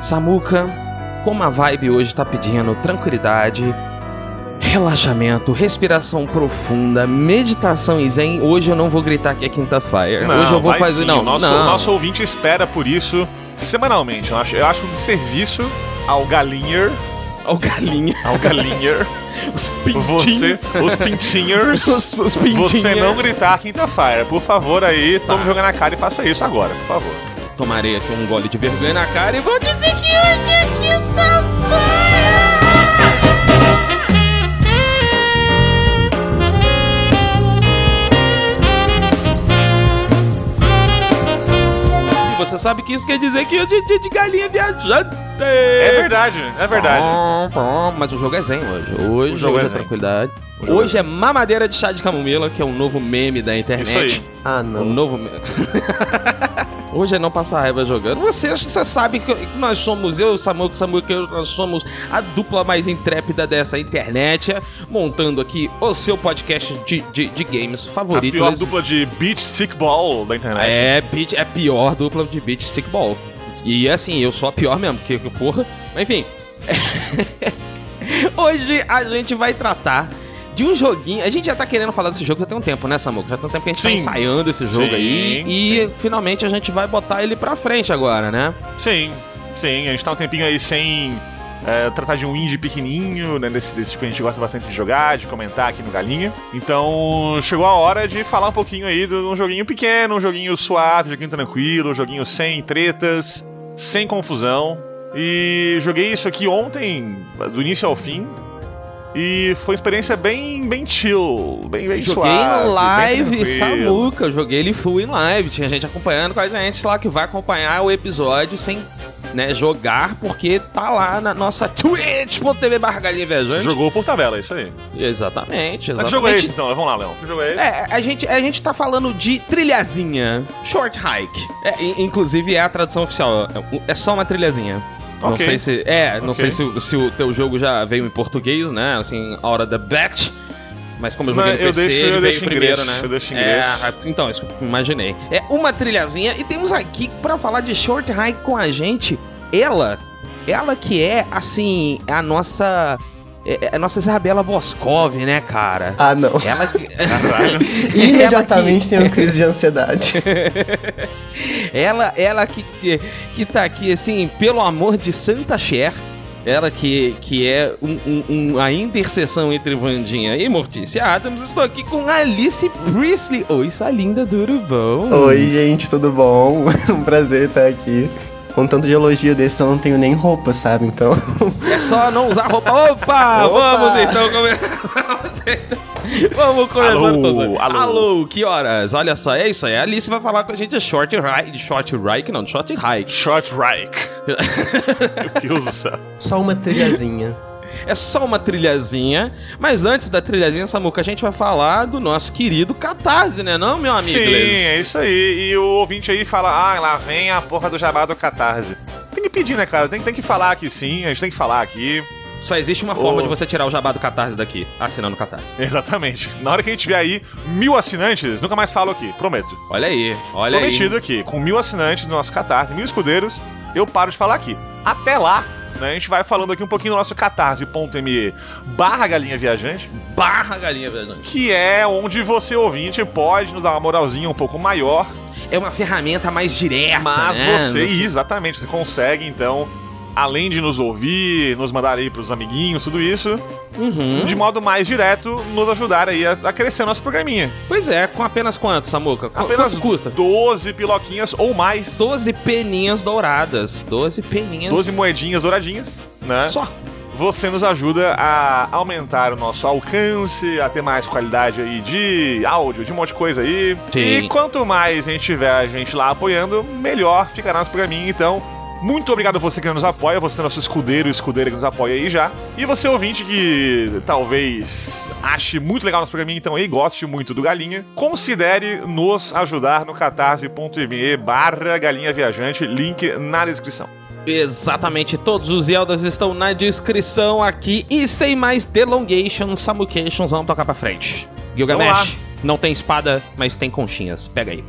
Samuca, como a vibe hoje tá pedindo tranquilidade, relaxamento, respiração profunda, meditação e zen, hoje eu não vou gritar que é quinta-feira. Hoje eu vou fazer. sim, Não, o nosso, não. nosso ouvinte espera por isso semanalmente. Eu acho, eu acho um desserviço ao galinher, Ó, o galinha. ao galinher, Os você, pintinhos. os pintinhers, Os- os pintinhers. você não gritar quinta-feira. Por favor aí, tome vergonha na cara e faça isso agora, por favor. Tomarei aqui um gole de vergonha na cara e vou dizer que hoje é quinta-feira. E você sabe que isso quer dizer que hoje é dia de galinha viajante. É verdade, é verdade. Mas o jogo é zen hoje. Hoje, O jogo hoje é é, tranquilidade. O jogo Hoje é mamadeira de chá de camomila, que é um novo meme da internet. Isso aí. Ah, O não. novo. me- Hoje é não passar raiva jogando. Você, você sabe que que nós somos, eu, Samuco, Samuco, eu, nós somos a dupla mais intrépida dessa internet, montando aqui o seu podcast de, de, de games A favorito. pior Esse- dupla de beach stick ball da internet. É, beat, é a pior dupla de beat stickball. E assim, eu sou a pior mesmo, porque, porra. Mas enfim. Hoje a gente vai tratar de um joguinho. A gente já tá querendo falar desse jogo já tem um tempo, né, Samuco? Já tem um tempo que a gente Sim. tá ensaiando esse jogo Sim, aí. E sim. finalmente a gente vai botar ele pra frente agora, né? Sim, sim, a gente tá um tempinho aí sem é, tratar de um indie pequenininho, né, desse, desse tipo que a gente gosta bastante de jogar, de comentar aqui no Galinha. Então, chegou a hora de falar um pouquinho aí de um joguinho pequeno, um joguinho suave, um joguinho tranquilo, um joguinho sem tretas, sem confusão. E joguei isso aqui ontem, do início ao fim. E foi uma experiência bem, bem chill, bem, bem joguei suave, em live. Samuca. Eu joguei ele full em live. Tinha gente acompanhando com a gente lá que vai acompanhar o episódio sem né, jogar, porque tá lá na nossa twitch.tv barra galinha viajante. Jogou por tabela, é isso aí. Exatamente, Mas que jogo é esse exatamente. então? Vamos lá, Léo. Que jogo é esse? É, a gente, a gente tá falando de trilhazinha, short hike. É, inclusive é a tradução oficial, é- é só uma trilhazinha. Não Ok. sei se. É, não Ok. sei se, o- se o teu jogo já veio em português, né? Assim, a hora da batch. Mas como eu joguei Não, no eu PC, deixo- eu ele veio deixo primeiro, inglês, né? eu deixo É, inglês. então, isso que imaginei. É uma trilhazinha e temos aqui pra falar de short hike com a gente, ela, ela que é, assim, a nossa... É é a nossa Isabela Boscov, né, cara? Ah, não. Ela que... Imediatamente tem uma crise de ansiedade. Ela, ela que, que, que tá aqui, assim, pelo amor de Santa Cher. Ela que, que é um, um- um- a interseção entre Vandinha e Mortícia Adams. Estou aqui com Alice Priestley. Oi, sua linda, tudo bom? Oi, gente, tudo bom? um prazer estar aqui. Com tanto de elogio desse, eu não tenho nem roupa, sabe? Então. É só não usar roupa. Opa! Opa! Vamos então começar. Vamos começar. Alô, todos. alô. alô, que horas? Olha só, é isso aí. A Alice vai falar com a gente de short hike. De short hike, não, short hike. Short Reich. Meu Deus do céu. Só uma trilhazinha. É só uma trilhazinha. Mas antes da trilhazinha, Samuca, a gente vai falar do nosso querido Catarse, né, não, meu amigo? Sim, é isso aí. E o ouvinte aí fala: ah, lá vem a porra do jabá do Catarse. Tem que pedir, né, cara? Tem, tem que falar aqui sim, a gente tem que falar aqui. Só existe uma forma Ô. de você tirar o jabá do Catarse daqui, assinando o Catarse. Exatamente. Na hora que a gente tiver aí mil assinantes, nunca mais falo aqui, prometo. Olha aí, olha Prometido aí. aqui, com mil assinantes no nosso Catarse, mil escudeiros, eu paro de falar aqui. Até lá, né, a gente vai falando aqui um pouquinho do nosso catarse.me barra galinha viajante, Barra galinha, velho. que é onde você, ouvinte, pode nos dar uma moralzinha um pouco maior, É uma ferramenta mais direta, mas né? você, Você- exatamente, você consegue, então, além de nos ouvir, nos mandar aí pros amiguinhos, tudo isso, Uhum. de modo mais direto, nos ajudar aí a, a crescer nosso programinha. Pois é, com apenas quanto, Samuca? Qu- Apenas quanto custa? 12 piloquinhas ou mais. 12 peninhas douradas. 12 peninhas. 12 moedinhas douradinhas, né? Só. Você nos ajuda a aumentar o nosso alcance, a ter mais qualidade aí de áudio, de um monte de coisa aí. Sim. E quanto mais a gente tiver a gente lá apoiando, melhor ficará nosso programinha. Então, muito obrigado a você que nos apoia, você é nosso escudeiro e escudeira que nos apoia aí já. E você ouvinte que talvez ache muito legal nosso programinha, então aí goste muito do Galinha, considere nos ajudar no catarse.me barra galinha viajante, link na descrição. Exatamente, todos os Zeldas estão na descrição aqui. E sem mais delongations, Samucations, vamos tocar pra frente. Gilgamesh, não tem espada, mas tem conchinhas. Pega aí.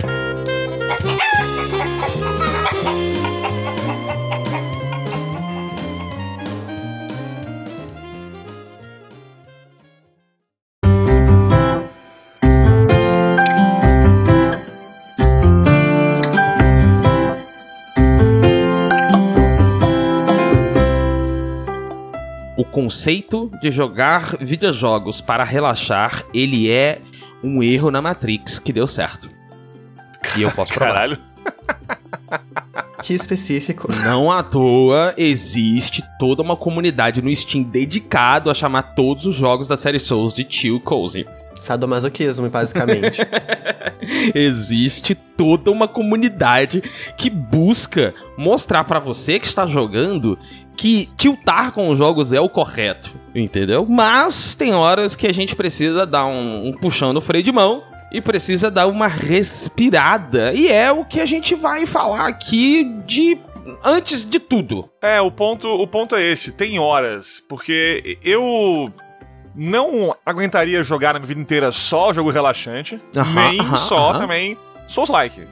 Conceito de jogar videojogos para relaxar, ele é um erro na Matrix que deu certo. E eu posso provar. Caralho. Que específico. Não à toa existe toda uma comunidade no Steam dedicado a chamar todos os jogos da série Souls de Chill Cozy. Sadomasoquismo, basicamente. existe toda uma comunidade que busca mostrar pra você que está jogando que tiltar com os jogos é o correto, entendeu? Mas tem horas que a gente precisa dar um, um puxão no freio de mão e precisa dar uma respirada. E é o que a gente vai falar aqui de antes de tudo. É, o ponto, o ponto é esse. Tem horas, porque eu não aguentaria jogar a minha vida inteira só jogo relaxante, nem só também Souls-like.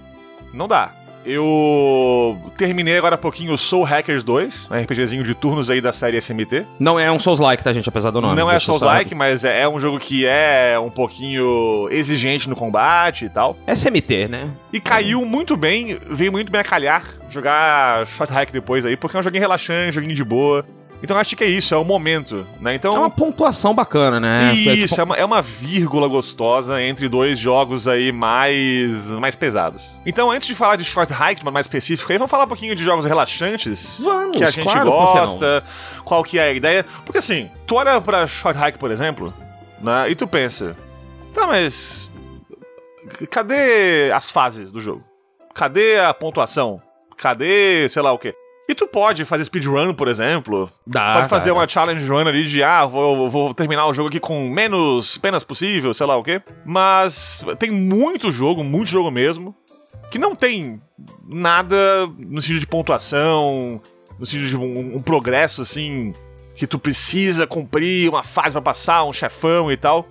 Não dá. Eu terminei agora há pouquinho o Soul Hackers 2, um RPGzinho de turnos aí da série SMT. Não é um Souls-like, tá, gente? Apesar do nome. Não é Souls-like, mas é é um jogo que é um pouquinho exigente no combate e tal. SMT, né? E caiu muito bem, veio muito bem a calhar jogar Short Hack depois aí, porque é um joguinho relaxante, joguinho de boa. Então acho que é isso, é o momento, né? Então. É uma pontuação bacana, né? Isso, tipo- é, uma, é uma vírgula gostosa entre dois jogos aí mais, mais pesados. Então, antes de falar de Short Hike, mas mais específico, aí vamos falar um pouquinho de jogos relaxantes. Vamos, que a gente claro, gosta, qual que é a ideia. Porque assim, tu olha pra Short Hike, por exemplo, né, e tu pensa, tá, mas cadê as fases do jogo? Cadê a pontuação? Cadê, sei lá o quê? E tu pode fazer speedrun, por exemplo, Dá, Pode fazer cara. uma challenge run ali de, ah, vou, vou terminar o jogo aqui com menos penas possível, sei lá o quê. Mas tem muito jogo, muito jogo mesmo, que não tem nada no sentido de pontuação, no sentido de um, um progresso, assim, que tu precisa cumprir uma fase pra passar, um chefão e tal.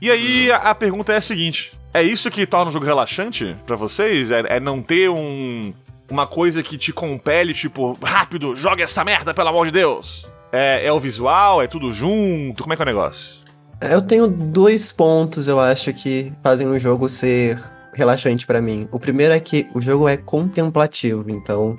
E aí a, a pergunta é a seguinte: é isso que torna o jogo relaxante pra vocês? É, é não ter um, uma coisa que te compele, tipo, rápido, joga essa merda, pelo amor de Deus? É, é o visual, é tudo junto? Como é que é o negócio? Eu tenho dois pontos, eu acho, que fazem o jogo ser relaxante pra mim. O primeiro é que o jogo é contemplativo, então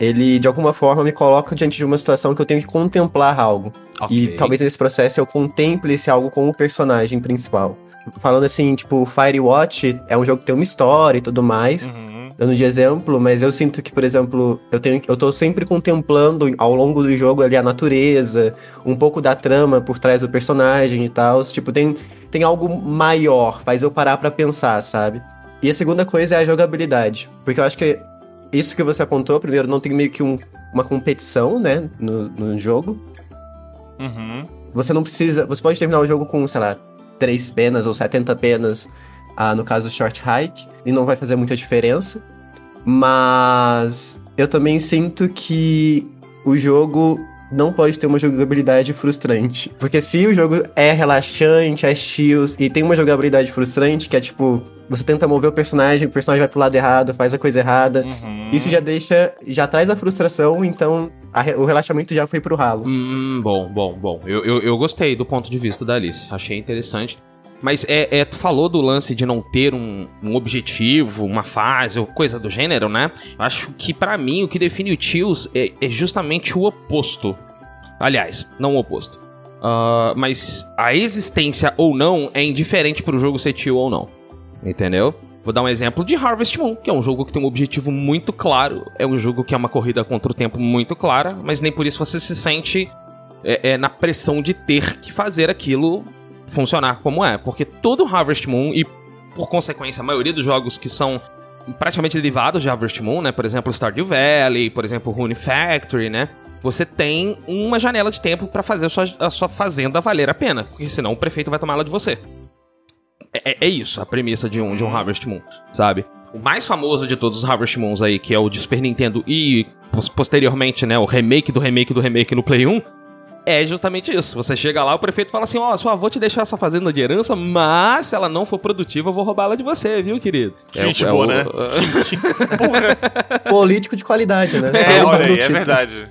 ele de alguma forma me coloca diante de uma situação que eu tenho que contemplar algo. E Ok. talvez nesse processo eu contemple esse algo com o personagem principal. Falando assim, tipo, Firewatch é um jogo que tem uma história e tudo mais, Uhum. Dando de exemplo, mas eu sinto que, por exemplo, eu tenho eu tô sempre contemplando ao longo do jogo ali a natureza, um pouco da trama por trás do personagem e tal. Tipo, tem, tem algo maior, faz eu parar pra pensar, sabe? E a segunda coisa é a jogabilidade. Porque eu acho que isso que você apontou, primeiro, não tem meio que um- uma competição, né, no, no jogo. Uhum. Você não precisa. Você pode terminar o jogo com, sei lá, 3 penas ou 70 penas, ah, no caso Short Hike, e não vai fazer muita diferença. Mas eu também sinto que o jogo não pode ter uma jogabilidade frustrante. Porque se o jogo é relaxante, é chill, e tem uma jogabilidade frustrante, que é tipo, você tenta mover o personagem, o personagem vai pro lado errado, faz a coisa errada. Uhum. Isso já deixa. já traz a frustração, então a o relaxamento já foi pro ralo. Hum, bom, bom, bom. Eu, eu, eu gostei do ponto de vista da Alice. Achei interessante. Mas é, é, tu falou do lance de não ter um, um objetivo, uma fase ou coisa do gênero, né? Eu acho que pra mim o que define o Chills é, é justamente o oposto. Aliás, não o oposto. Ah, mas a existência ou não é indiferente pro jogo ser chill ou não. Entendeu? Vou dar um exemplo de Harvest Moon, que é um jogo que tem um objetivo muito claro. É um jogo que é uma corrida contra o tempo muito clara, mas nem por isso você se sente é, é, na pressão de ter que fazer aquilo funcionar como é. Porque todo Harvest Moon, e por consequência a maioria dos jogos que são praticamente derivados de Harvest Moon, né? Por exemplo, Stardew Valley, por exemplo, Rune Factory, né? Você tem uma janela de tempo pra fazer a sua, a sua fazenda valer a pena, porque senão o prefeito vai tomar ela de você. É, é- é isso a premissa de um, de um Harvest Moon, sabe? O mais famoso de todos os Harvest Moons aí, que é o de Super Nintendo e pos- posteriormente, né, o remake do remake do remake no Play 1, é justamente isso. Você chega lá, o prefeito fala assim: Ó, sua avó te deixou essa fazenda de herança, mas se ela não for produtiva, eu vou roubá-la de você, viu, querido? Que gente boa, né? Político de qualidade, né? É, olha aí, é verdade.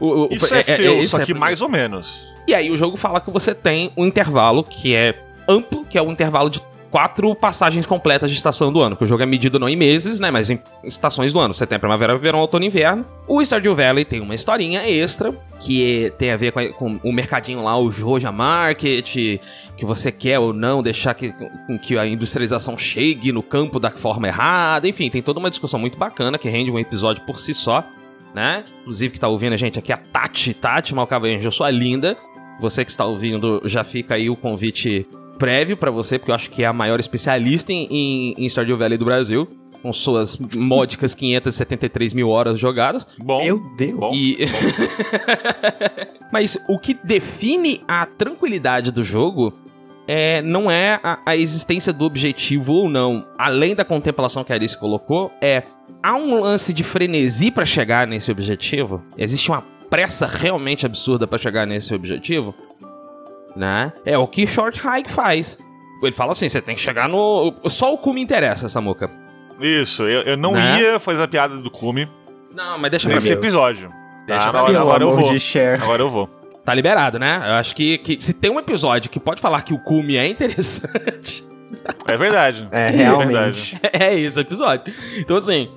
O- o- Isso é, seu, isso só é- que mais ou menos. E aí o jogo fala que você tem um intervalo que é amplo, que é o intervalo de quatro passagens completas de estação do ano, que o jogo é medido não em meses, né, mas em estações do ano. Tem primavera, verão, outono e inverno. O Stardew Valley tem uma historinha extra, que tem a ver com, a- com o mercadinho lá, o Joja Market, que você quer ou não deixar que, que a industrialização chegue no campo da forma errada. Enfim, tem toda uma discussão muito bacana, que rende um episódio por si só, né? Inclusive que tá ouvindo a gente aqui, a Tati, Tati Malcavenjo, sua linda. Você que está ouvindo, já fica aí o convite prévio pra você, porque eu acho que é a maior especialista em, em, em Stardew Valley do Brasil, com suas módicas 573 mil horas jogadas. Bom. Meu Deus. Bom. E... Mas o que define a tranquilidade do jogo é, não é a, a existência do objetivo ou não. Além da contemplação que a Alice colocou, é há um lance de frenesi pra chegar nesse objetivo? Existe uma pressa realmente absurda pra chegar nesse objetivo? Né? É o que Short Hike faz. Ele fala assim: você tem que chegar no. Só o cu me interessa, Samuca. Isso, eu, eu não Né? ia fazer a piada do Cume Não, mas deixa pra nesse mim. Deus. episódio. Deixa Tá, pra agora, agora eu vou. Agora eu vou. Tá liberado, né? Eu acho que, que se tem um episódio que pode falar que o cume é interessante, É verdade. É, verdade. realmente. é esse episódio. Então, assim,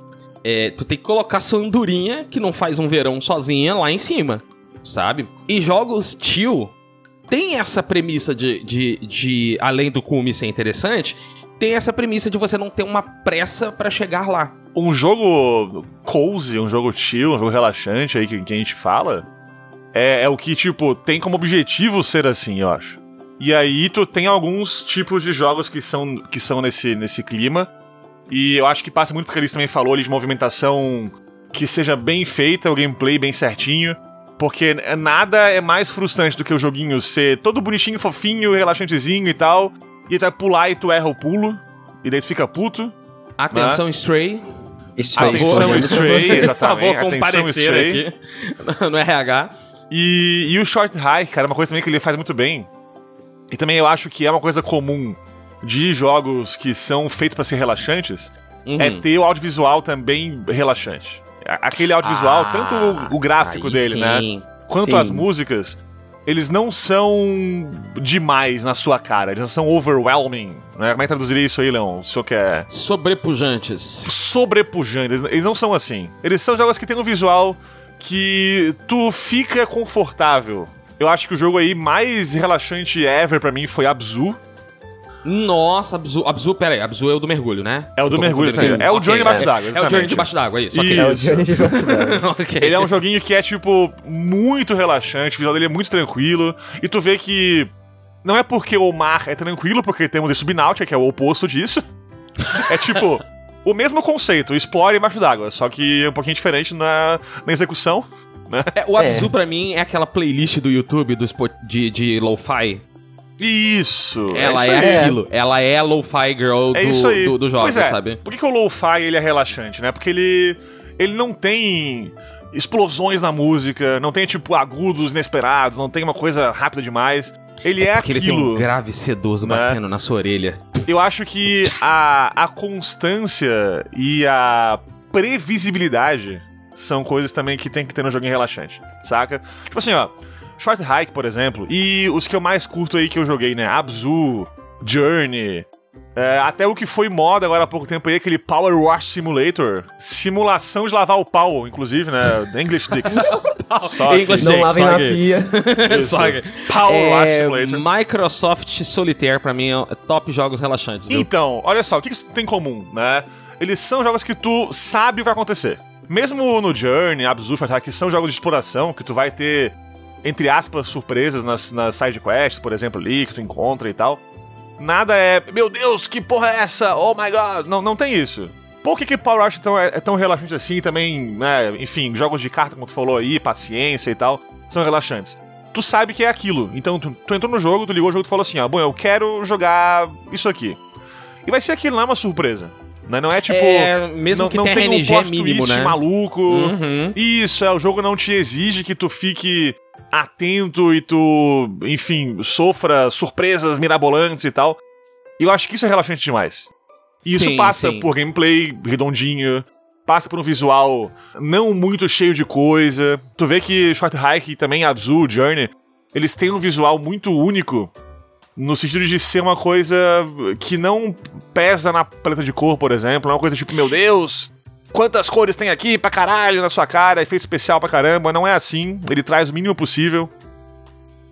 é, tu tem que colocar sua andorinha, que não faz um verão sozinha, lá em cima, sabe? E jogos tio tem essa premissa de, de, de além do cume ser interessante, tem essa premissa de você não ter uma pressa pra chegar lá. Um jogo cozy, um jogo chill, um jogo relaxante aí que, que a gente fala, é, é o que, tipo, tem como objetivo ser assim, eu acho. E aí tu tem alguns tipos de jogos que são, que são nesse, nesse clima. E eu acho que passa muito porque eles também falou ali de movimentação que seja bem feita, o gameplay bem certinho. Porque nada é mais frustrante do que o joguinho ser todo bonitinho, fofinho, relaxantezinho e tal. E tu vai pular e tu erra o pulo. E daí tu fica puto. Atenção, Stray. Isso aí, Atenção, Stray, Por exatamente. favor, Atenção, Stray. aqui no RH. E, e o short hike, cara, é uma coisa também que ele faz muito bem. E também eu acho que é uma coisa comum de jogos que são feitos pra ser relaxantes, Uhum. é ter o audiovisual também relaxante. Aquele audiovisual, Ah, tanto o, o gráfico dele, né? sim. Quanto Sim. as músicas, eles não são demais na sua cara, eles não são overwhelming. Né? Como é que traduziria isso aí, Leon? O senhor quer Sobrepujantes. sobrepujantes. Eles não são assim. Eles são jogos que têm um visual que tu fica confortável. Eu acho que o jogo aí mais relaxante ever pra mim foi Abzu. Nossa, Abzu, Abzu, pera aí, Abzu é o do mergulho, né? É o do mergulho também. É o Journey debaixo d'água, É o. Journey debaixo d'água, isso. ok. Isso. É o Johnny de Velocidade. ok. Ele é um joguinho que é, tipo, muito relaxante, o visual dele é muito tranquilo. E tu vê que não é porque o mar é tranquilo, porque temos esse Subnáutica, que é o oposto disso. É tipo, o mesmo conceito, explore embaixo d'água, só que é um pouquinho diferente na, na execução. É, o Abzu, É. pra mim, é aquela playlist do YouTube do de, de lo-fi. Isso! Ela isso é, aí. aquilo. Ela é a lo-fi girl do, É isso aí. do, do pois é. sabe? Por que, que o lo-fi ele é relaxante, né? Porque ele ele não tem explosões na música, não tem tipo agudos inesperados, não tem uma coisa rápida demais. Ele é, Porque ele tem aquilo. um grave sedoso né? batendo na sua orelha. Eu acho que a, a constância e a previsibilidade são coisas também que tem que ter no joguinho relaxante, saca? Tipo assim, ó, Short Hike, por exemplo, e os que eu mais curto aí que eu joguei, né? Abzu, Journey, é, até o que foi moda agora há pouco tempo aí, aquele Power Wash Simulator. Simulação de lavar o pau, inclusive, né? English Dicks. Só que- English Não lavem só na que- pia. Isso. Só que- Power Wash É, Simulator. Microsoft Solitaire, pra mim, é top jogos relaxantes, viu? Então, olha só, o que, que isso tem em comum, né? Eles são jogos que tu sabe o que vai acontecer. Mesmo no Journey, Abzu, que são jogos de exploração, que tu vai ter, entre aspas, surpresas nas, nas side quests, por exemplo, ali, que tu encontra e tal. Nada é, meu Deus, que porra é essa? Oh my god. Não, não tem isso. Por que, que Power Rush é tão, é, é tão relaxante assim? Também, né, enfim, jogos de carta, como tu falou aí, paciência e tal, são relaxantes. Tu sabe que é aquilo. Então, tu, tu entrou no jogo, tu ligou o jogo e tu falou assim: ó, bom, eu quero jogar isso aqui. E vai ser aquilo, é uma surpresa. Né? Não é tipo. É, mesmo não, que não tenha tem RNG um mínimo, twist né? maluco. Uhum. Isso, é, o jogo não te exige que tu fique atento e tu, enfim, sofra surpresas mirabolantes e tal. E eu acho que isso é relaxante demais. E isso Sim, passa sim. por gameplay redondinho, passa por um visual não muito cheio de coisa. Tu vê que Short Hike e também Abzu, Journey, eles têm um visual muito único no sentido de ser uma coisa que não pesa na paleta de cor, por exemplo. Não é uma coisa tipo, meu Deus, quantas cores tem aqui pra caralho na sua cara, efeito especial pra caramba. Não é assim. Ele traz o mínimo possível.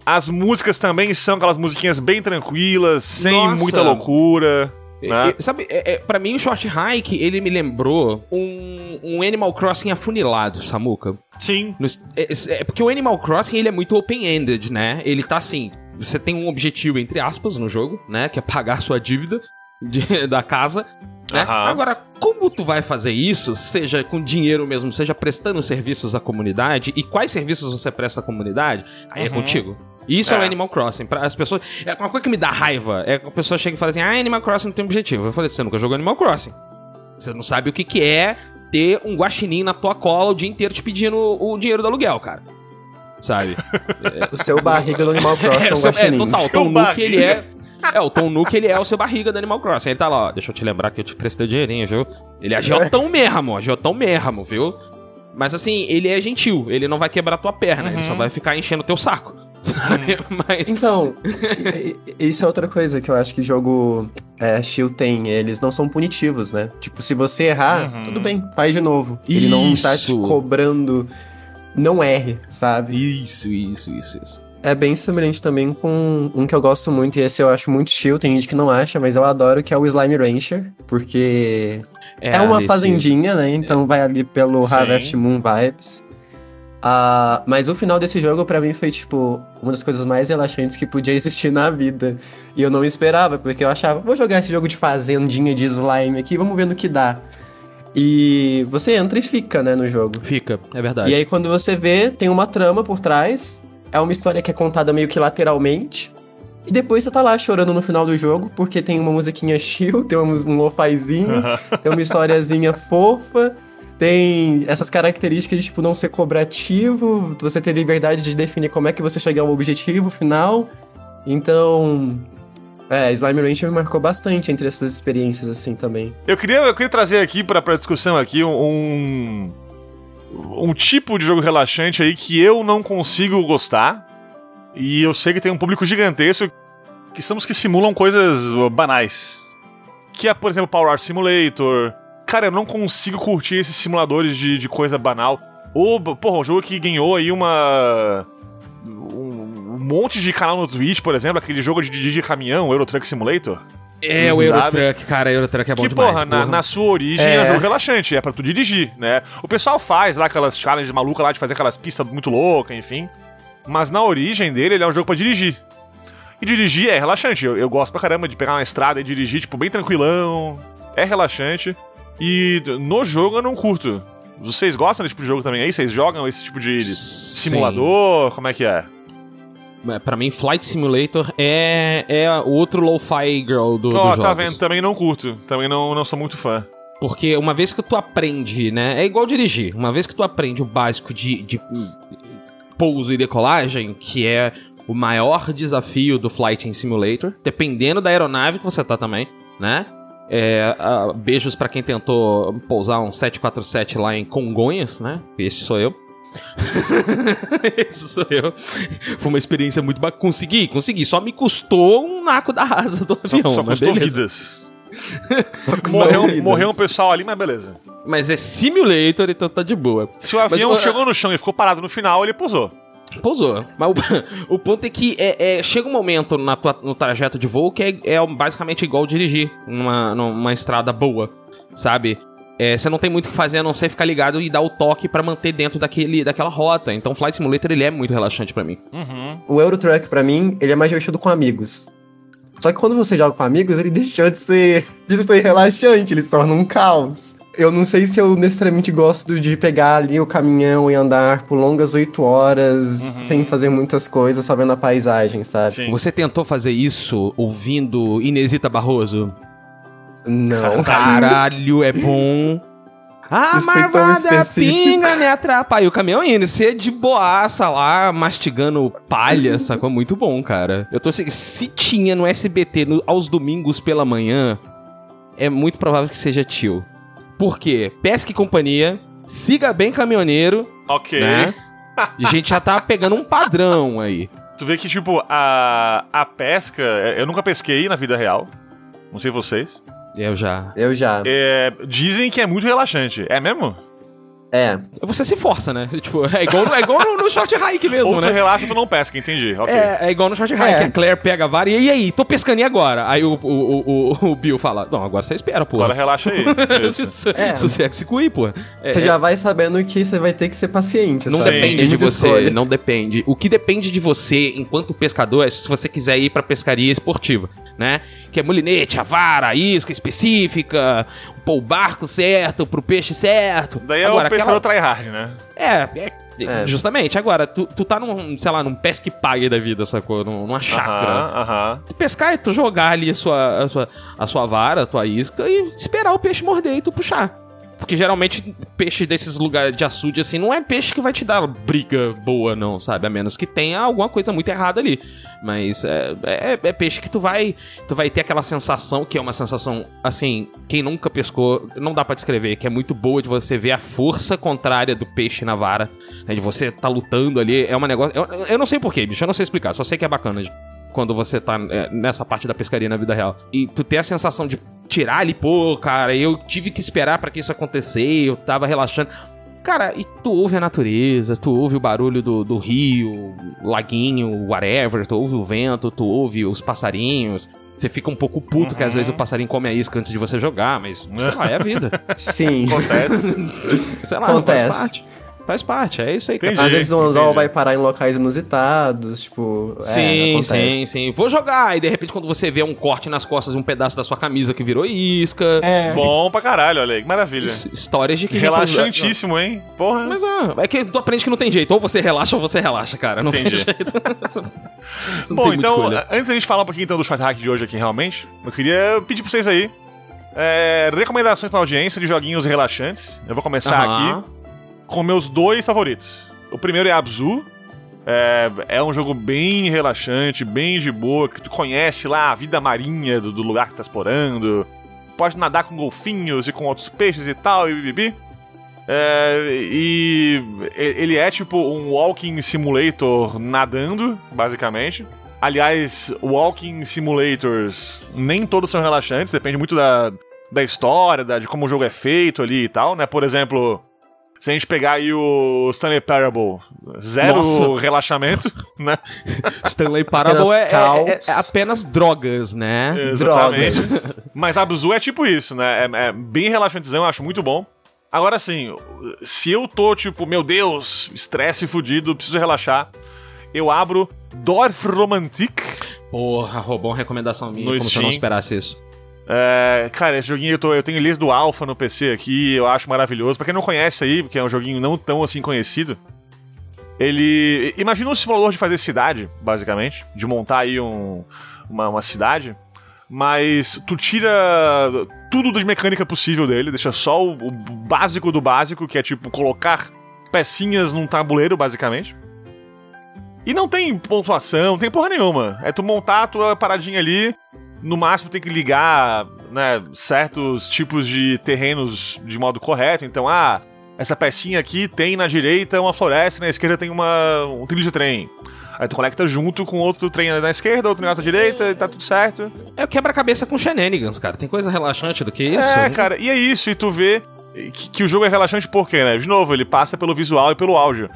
As músicas também são aquelas musiquinhas bem tranquilas, sem Nossa. muita loucura. Né? É, sabe, é, é, pra mim o Short Hike, ele me lembrou um, um Animal Crossing afunilado, Samuca. Sim. No- é, é porque o Animal Crossing, ele é muito open-ended, né? Ele tá assim, você tem um objetivo, entre aspas, no jogo, né? Que é pagar sua dívida de- da casa, né? Aham. Agora, como tu vai fazer isso, seja com dinheiro mesmo, seja prestando serviços à comunidade, e quais serviços você presta à comunidade, aí é contigo. Isso é. o É. Animal Crossing. Pra as pessoas. É uma coisa que me dá raiva. É que a pessoa chega e fala assim: Ah, Animal Crossing não tem objetivo. Eu falei, você nunca jogou Animal Crossing. Você não sabe o que, que é ter um guaxinim na tua cola o dia inteiro te pedindo o dinheiro do aluguel, cara. Sabe? O seu barriga do Animal Crossing é um o seu- é, guaxinim. total. O Seu Tom Nook, ele é. É, o Tom Nook, ele é o seu barriga do Animal Crossing. Ele tá lá, ó. Deixa eu te lembrar que eu te prestei o dinheirinho, viu? Ele é agiotão mesmo, agiotão mesmo, viu? Mas assim, ele é gentil, ele não vai quebrar tua perna, ele só vai ficar enchendo teu saco. sabe? Mas. Então, isso é outra coisa que eu acho que jogo é, Shield tem. Eles não são punitivos, né? Tipo, se você errar, Uhum. tudo bem, faz de novo. Ele não tá te Isso. cobrando. Não erre, sabe? Isso, isso, isso, isso. É bem semelhante também com um que eu gosto muito, e esse eu acho muito chill, tem gente que não acha, mas eu adoro, que é o Slime Rancher, porque é, uma desse- fazendinha, né? Então vai ali pelo Sim. Harvest Moon vibes. Ah, mas o final desse jogo, pra mim, foi, tipo, uma das coisas mais relaxantes que podia existir na vida. E eu não esperava, porque eu achava, vou jogar esse jogo de fazendinha de slime aqui, vamos ver no que dá. E você entra e fica, né, no jogo. Fica, é verdade. E aí, quando você vê, tem uma trama por trás. É uma história que é contada meio que lateralmente. E depois você tá lá chorando no final do jogo, porque tem uma musiquinha chill, tem um, lo-fizinho, tem uma historiazinha fofa, tem essas características de, tipo, não ser cobrativo, você ter liberdade de definir como é que você chega ao objetivo final. Então, é, Slime Rancher me marcou bastante entre essas experiências, assim, também. Eu queria, eu queria trazer aqui pra, pra discussão aqui um, um tipo de jogo relaxante aí que eu não consigo gostar. E eu sei que tem um público gigantesco que são que simulam coisas banais. Que é, por exemplo, Power Art Simulator. Cara, eu não consigo curtir esses simuladores de, de coisa banal. Ou, porra, um jogo que ganhou aí uma. Um, um monte de canal no Twitch, por exemplo, aquele jogo de dirigir caminhão, Euro Truck Simulator. É o? Eurotruck, cara, Eurotruck é bom que, demais. porra, na, na sua origem é. É. um jogo relaxante, é pra tu dirigir, né? O pessoal faz lá aquelas challenges malucas lá de fazer aquelas pistas muito loucas, enfim. Mas na origem dele, ele é um jogo pra dirigir. E dirigir é relaxante. Eu, eu gosto pra caramba de pegar uma estrada e dirigir, tipo, bem tranquilão. É relaxante. E no jogo eu não curto. Vocês gostam desse tipo de jogo também aí? Vocês jogam esse tipo de simulador? Como é que é? É, Pra mim, Flight Simulator é, é o outro lo-fi girl do, Ó, dos tá jogos. vendo? Também não curto. Também não, não sou muito fã. Porque uma vez que tu aprende, né? É igual dirigir. Uma vez que tu aprende o básico de, de pouso e decolagem, que é o maior desafio do Flight Simulator, dependendo da aeronave que você tá também, né? É, ah, beijos pra quem tentou pousar um 747 lá em Congonhas, né? Esse sou eu. Esse sou eu. Foi uma experiência muito bacana. Consegui, consegui. Só me custou um naco da asa do Só, avião. só mas custou beleza. vidas. Morreu, morreu um pessoal ali, mas beleza. Mas é simulator, então tá de boa. Se o avião Mas, chegou no chão e ficou parado no final, ele pousou. Pousou. Mas o, o ponto é que é, é- chega um momento na tua- no trajeto de voo que é, é basicamente igual dirigir numa, numa estrada boa, sabe? É, você não tem muito o que fazer a não ser ficar ligado e dar o toque pra manter dentro daquele, daquela rota. Então, Flight Simulator ele é muito relaxante pra mim. O Euro Truck, pra mim, ele é mais divertido com amigos. Só que quando você joga com amigos, ele deixou de ser, de ser relaxante, ele se torna um caos. eu não sei se eu necessariamente gosto de pegar ali o caminhão e andar por longas oito horas sem fazer muitas coisas, só vendo a paisagem, sabe? Sim. Você tentou fazer isso ouvindo Inesita Barroso? Não. Caralho, é bom. A Isso marvada pinga me atrapalha. E o caminhão indo, você de boaça lá, mastigando palha, sacou? Muito bom, cara. Eu tô assim, se tinha no SBT no- aos domingos pela manhã, é muito provável que seja tio. Por quê? Pesca e companhia, siga bem caminhoneiro, Ok. né? A gente já tá pegando um padrão aí. Tu vê que, tipo, a, a pesca. Eu nunca pesquei na vida real. Não sei vocês. Eu já. Eu já. É, dizem que é muito relaxante. É mesmo? É. Você se força, né? Tipo, é igual, no- é igual no, no short hike mesmo, Ou tu né? relaxa, tu não pesca, entendi. Ok. É, é igual no short hike, É. a Claire pega a vara e e aí, tô pescando e agora? Aí o, o, o, o- Bill fala, não, agora você espera, pô. Agora relaxa aí. Isso. É. Sossega se cuir, pô. É, Você é, já vai sabendo que você vai ter que ser paciente, não sabe? depende de você, escolha. não depende. O que depende de você, enquanto pescador, é se você quiser ir pra pescaria esportiva, né? Que é mulinete, a vara, a isca específica, pô, o barco certo, pro peixe certo. Daí é Agora, o pescador aquela- tryhard, né? É, é, É. justamente. Agora, tu, tu tá num, sei lá, num pesque pague da vida, sacou? Num- Numa chácara. Aham, aham. Tu pescar e tu jogar ali a sua, a sua, a sua vara, a tua isca e esperar o peixe morder e tu puxar. Porque geralmente peixe desses lugares de açude assim não é peixe que vai te dar briga boa, não, sabe? A menos que tenha alguma coisa muito errada ali. Mas é, é, é peixe que tu vai. Tu vai ter aquela sensação que é uma sensação, assim, quem nunca pescou, não dá pra descrever, que é muito boa de você ver a força contrária do peixe na vara. né, de você tá lutando ali. É um negócio. Eu, eu não sei porquê, bicho. Eu não sei explicar, só sei que é bacana. quando você tá é, nessa parte da pescaria na vida real. E tu ter a sensação de tirar ali, pô, cara, eu tive que esperar pra que isso acontecer, eu tava relaxando. Cara, e tu ouve a natureza, tu ouve o barulho do, do rio, laguinho, whatever, tu ouve o vento, tu ouve os passarinhos. Você fica um pouco puto que às vezes o passarinho come a isca antes de você jogar, mas sei lá, é a vida. Sim. Acontece. Sei lá, Acontece. faz parte. Faz parte, é isso aí, cara. Entendi. Às vezes o anzol vai parar em locais inusitados, tipo. é, Sim, acontece. sim, sim. Vou jogar. E de repente, quando você vê um corte nas costas e um pedaço da sua camisa que virou isca. É. Bom pra caralho, olha aí, que maravilha. Histórias de que. Relaxantíssimo, hein? Porra. Mas ah, é que tu aprende que não tem jeito. Ou você relaxa ou você relaxa, cara. Não Entendi. tem jeito. Não Bom, tem então, escolha. antes da gente falar um pouquinho então do short hack de hoje aqui, realmente, eu queria pedir pra vocês aí é, recomendações pra audiência de joguinhos relaxantes. Eu vou começar aqui com meus dois favoritos. O primeiro é Abzu. É, é um jogo bem relaxante, bem de boa, que tu conhece lá a vida marinha do, do lugar que tá explorando. Pode nadar com golfinhos e com outros peixes e tal, e bibi. É, e ele é tipo um walking simulator nadando, basicamente. Aliás, walking simulators nem todos são relaxantes, depende muito da, da história, da, de como o jogo é feito ali e tal, né? Por exemplo, se a gente pegar aí o Stanley Parable, zero Nossa. relaxamento, né? Stanley Parable é, Apenas é- é- é apenas drogas, né? Exatamente. Drogas. Mas Abzu é tipo isso, né? É, é bem relaxantezão, eu acho muito bom. Agora sim, se eu tô tipo, meu Deus, estresse fudido, preciso relaxar, eu abro Dorf Romantic. Porra, roubou uma recomendação minha, No como se eu Steam. não esperasse isso. É, cara, esse joguinho eu, tô, eu tenho ele do Alpha no PC aqui, eu acho maravilhoso. Pra quem não conhece aí, porque é um joguinho não tão assim conhecido, ele. Imagina um simulador de fazer cidade, basicamente. De montar aí um, uma, uma cidade. Mas tu tira tudo de mecânica possível dele, deixa só o, o básico do básico, que é tipo colocar pecinhas num tabuleiro, basicamente. E não tem pontuação, não tem porra nenhuma. É tu montar a tua paradinha ali, no máximo tem que ligar né, certos tipos de terrenos de modo correto. Então, ah, essa pecinha aqui tem na direita uma floresta, na esquerda tem uma, um trilho de trem. Aí tu conecta junto com outro trem na esquerda, outro negócio na direita, e tá tudo certo. É o quebra-cabeça com shenanigans, cara. Tem coisa relaxante do que isso? É, cara, e é isso, e tu vê que, que o jogo é relaxante porque, né? De novo, ele passa pelo visual e pelo áudio.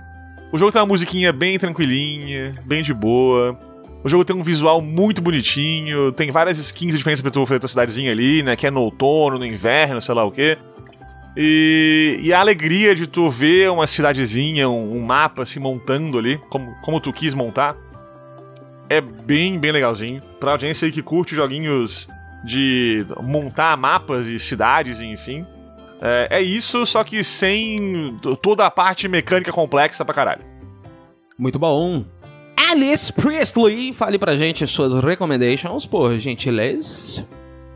O jogo tem uma musiquinha bem tranquilinha, bem de boa. O jogo tem um visual muito bonitinho, tem várias skins diferentes pra tu fazer tua cidadezinha ali, né? Que é no outono, no inverno, sei lá o quê. E, e a alegria de tu ver uma cidadezinha, um, um mapa se montando ali, como, como tu quis montar, é bem, bem legalzinho. Pra audiência aí que curte joguinhos de montar mapas e cidades, enfim. É, é isso, só que sem toda a parte mecânica complexa pra caralho. Muito bom. Alice Priestley, fale pra gente suas recommendations, por gentileza.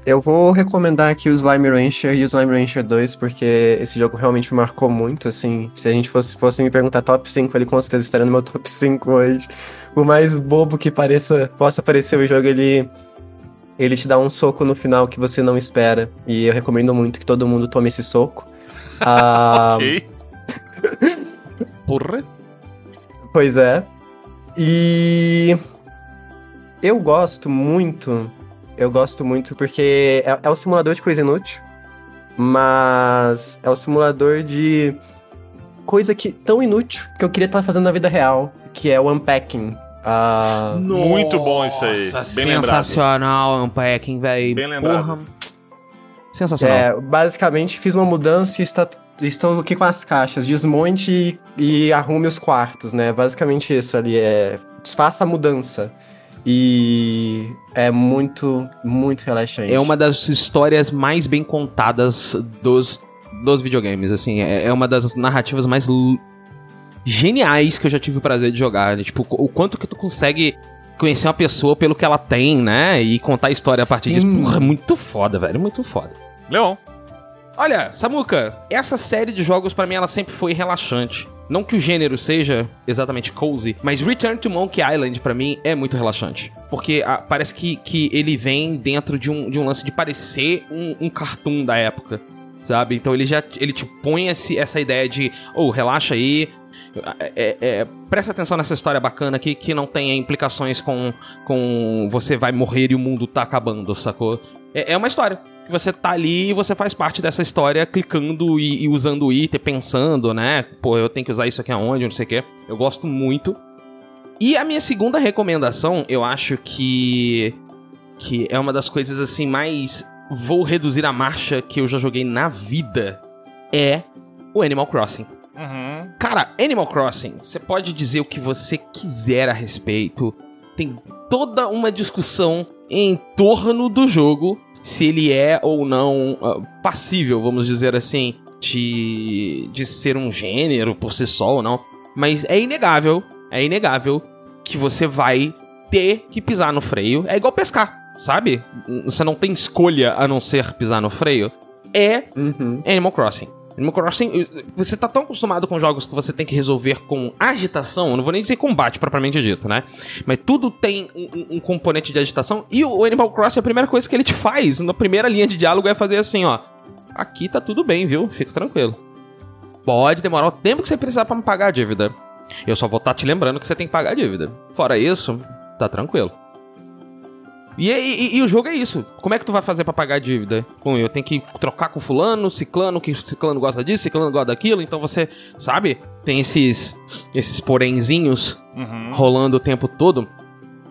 Eu vou recomendar aqui o Slime Rancher e o Slime Rancher 2, porque esse jogo realmente me marcou muito, assim. Se a gente fosse, fosse me perguntar top 5, ele com certeza estaria no meu top 5 hoje. Por mais bobo que pareça, possa parecer o jogo, ele, ele te dá um soco no final que você não espera. E eu recomendo muito que todo mundo tome esse soco. Ah, ok. Porra. Pois é. E eu gosto muito. Eu gosto muito porque é, é o simulador de coisa inútil, mas é o simulador de coisa que tão inútil que eu queria estar fazendo na vida real, que é o unpacking. Ah, Muito bom isso aí. Bem lembrado. sensacional, Unpacking, velho. Bem lembrado. Porra. Sensacional. é, basicamente fiz uma mudança e está, estou aqui com as caixas, desmonte e, e arrume os quartos, né? Basicamente isso ali é desfaça a mudança. E é muito, muito relaxante. É uma das histórias mais bem contadas dos, dos videogames, assim. É, é uma das narrativas mais geniais que eu já tive o prazer de jogar. né? Tipo, o quanto que tu consegue conhecer uma pessoa pelo que ela tem, né? E contar a história a partir disso. Sim. Porra, muito foda, velho. Muito foda. Leon. Olha, Samuka, essa série de jogos pra mim ela sempre foi relaxante. Não que o gênero seja exatamente cozy, mas Return to Monkey Island pra mim é muito relaxante. Porque ah, parece que, que ele vem dentro de um, de um lance de parecer um, um cartoon da época, sabe? Então ele já ele te põe esse, essa ideia de, oh, relaxa aí, é, é, presta atenção nessa história bacana aqui que não tem implicações com, com você vai morrer e o mundo tá acabando, sacou? É, é uma história que você tá ali e você faz parte dessa história clicando e, e usando o item, pensando, né? Pô, eu tenho que usar isso aqui aonde, não sei o quê. Eu gosto muito. E a minha segunda recomendação, eu acho que que é uma das coisas assim mais vou reduzir a marcha que eu já joguei na vida é o Animal Crossing. Uhum. Cara, Animal Crossing, você pode dizer o que você quiser a respeito. Tem toda uma discussão em torno do jogo, se ele é ou não ah, passível, vamos dizer assim, de, de ser um gênero por si só ou não. Mas é inegável, é inegável que você vai ter que pisar no freio. É igual pescar, sabe? Você não tem escolha a não ser pisar no freio. É Uhum. Animal Crossing. Animal Crossing, você tá tão acostumado com jogos que você tem que resolver com agitação, não vou nem dizer combate propriamente dito, né? Mas tudo tem um, um- componente de agitação. E o Animal Crossing, a primeira coisa que ele te faz, na primeira linha de diálogo, é fazer assim, ó. Aqui tá tudo bem, viu? Fica tranquilo. Pode demorar o tempo que você precisar pra me pagar a dívida. Eu só vou estar te lembrando que você tem que pagar a dívida. Fora isso, tá tranquilo. E, e- e o jogo é isso. Como é que tu vai fazer pra pagar a dívida? Bom, eu tenho que trocar com fulano, ciclano, que ciclano gosta disso, ciclano gosta daquilo, então você, sabe? Tem esses esses porenzinhos Uhum. rolando o tempo todo.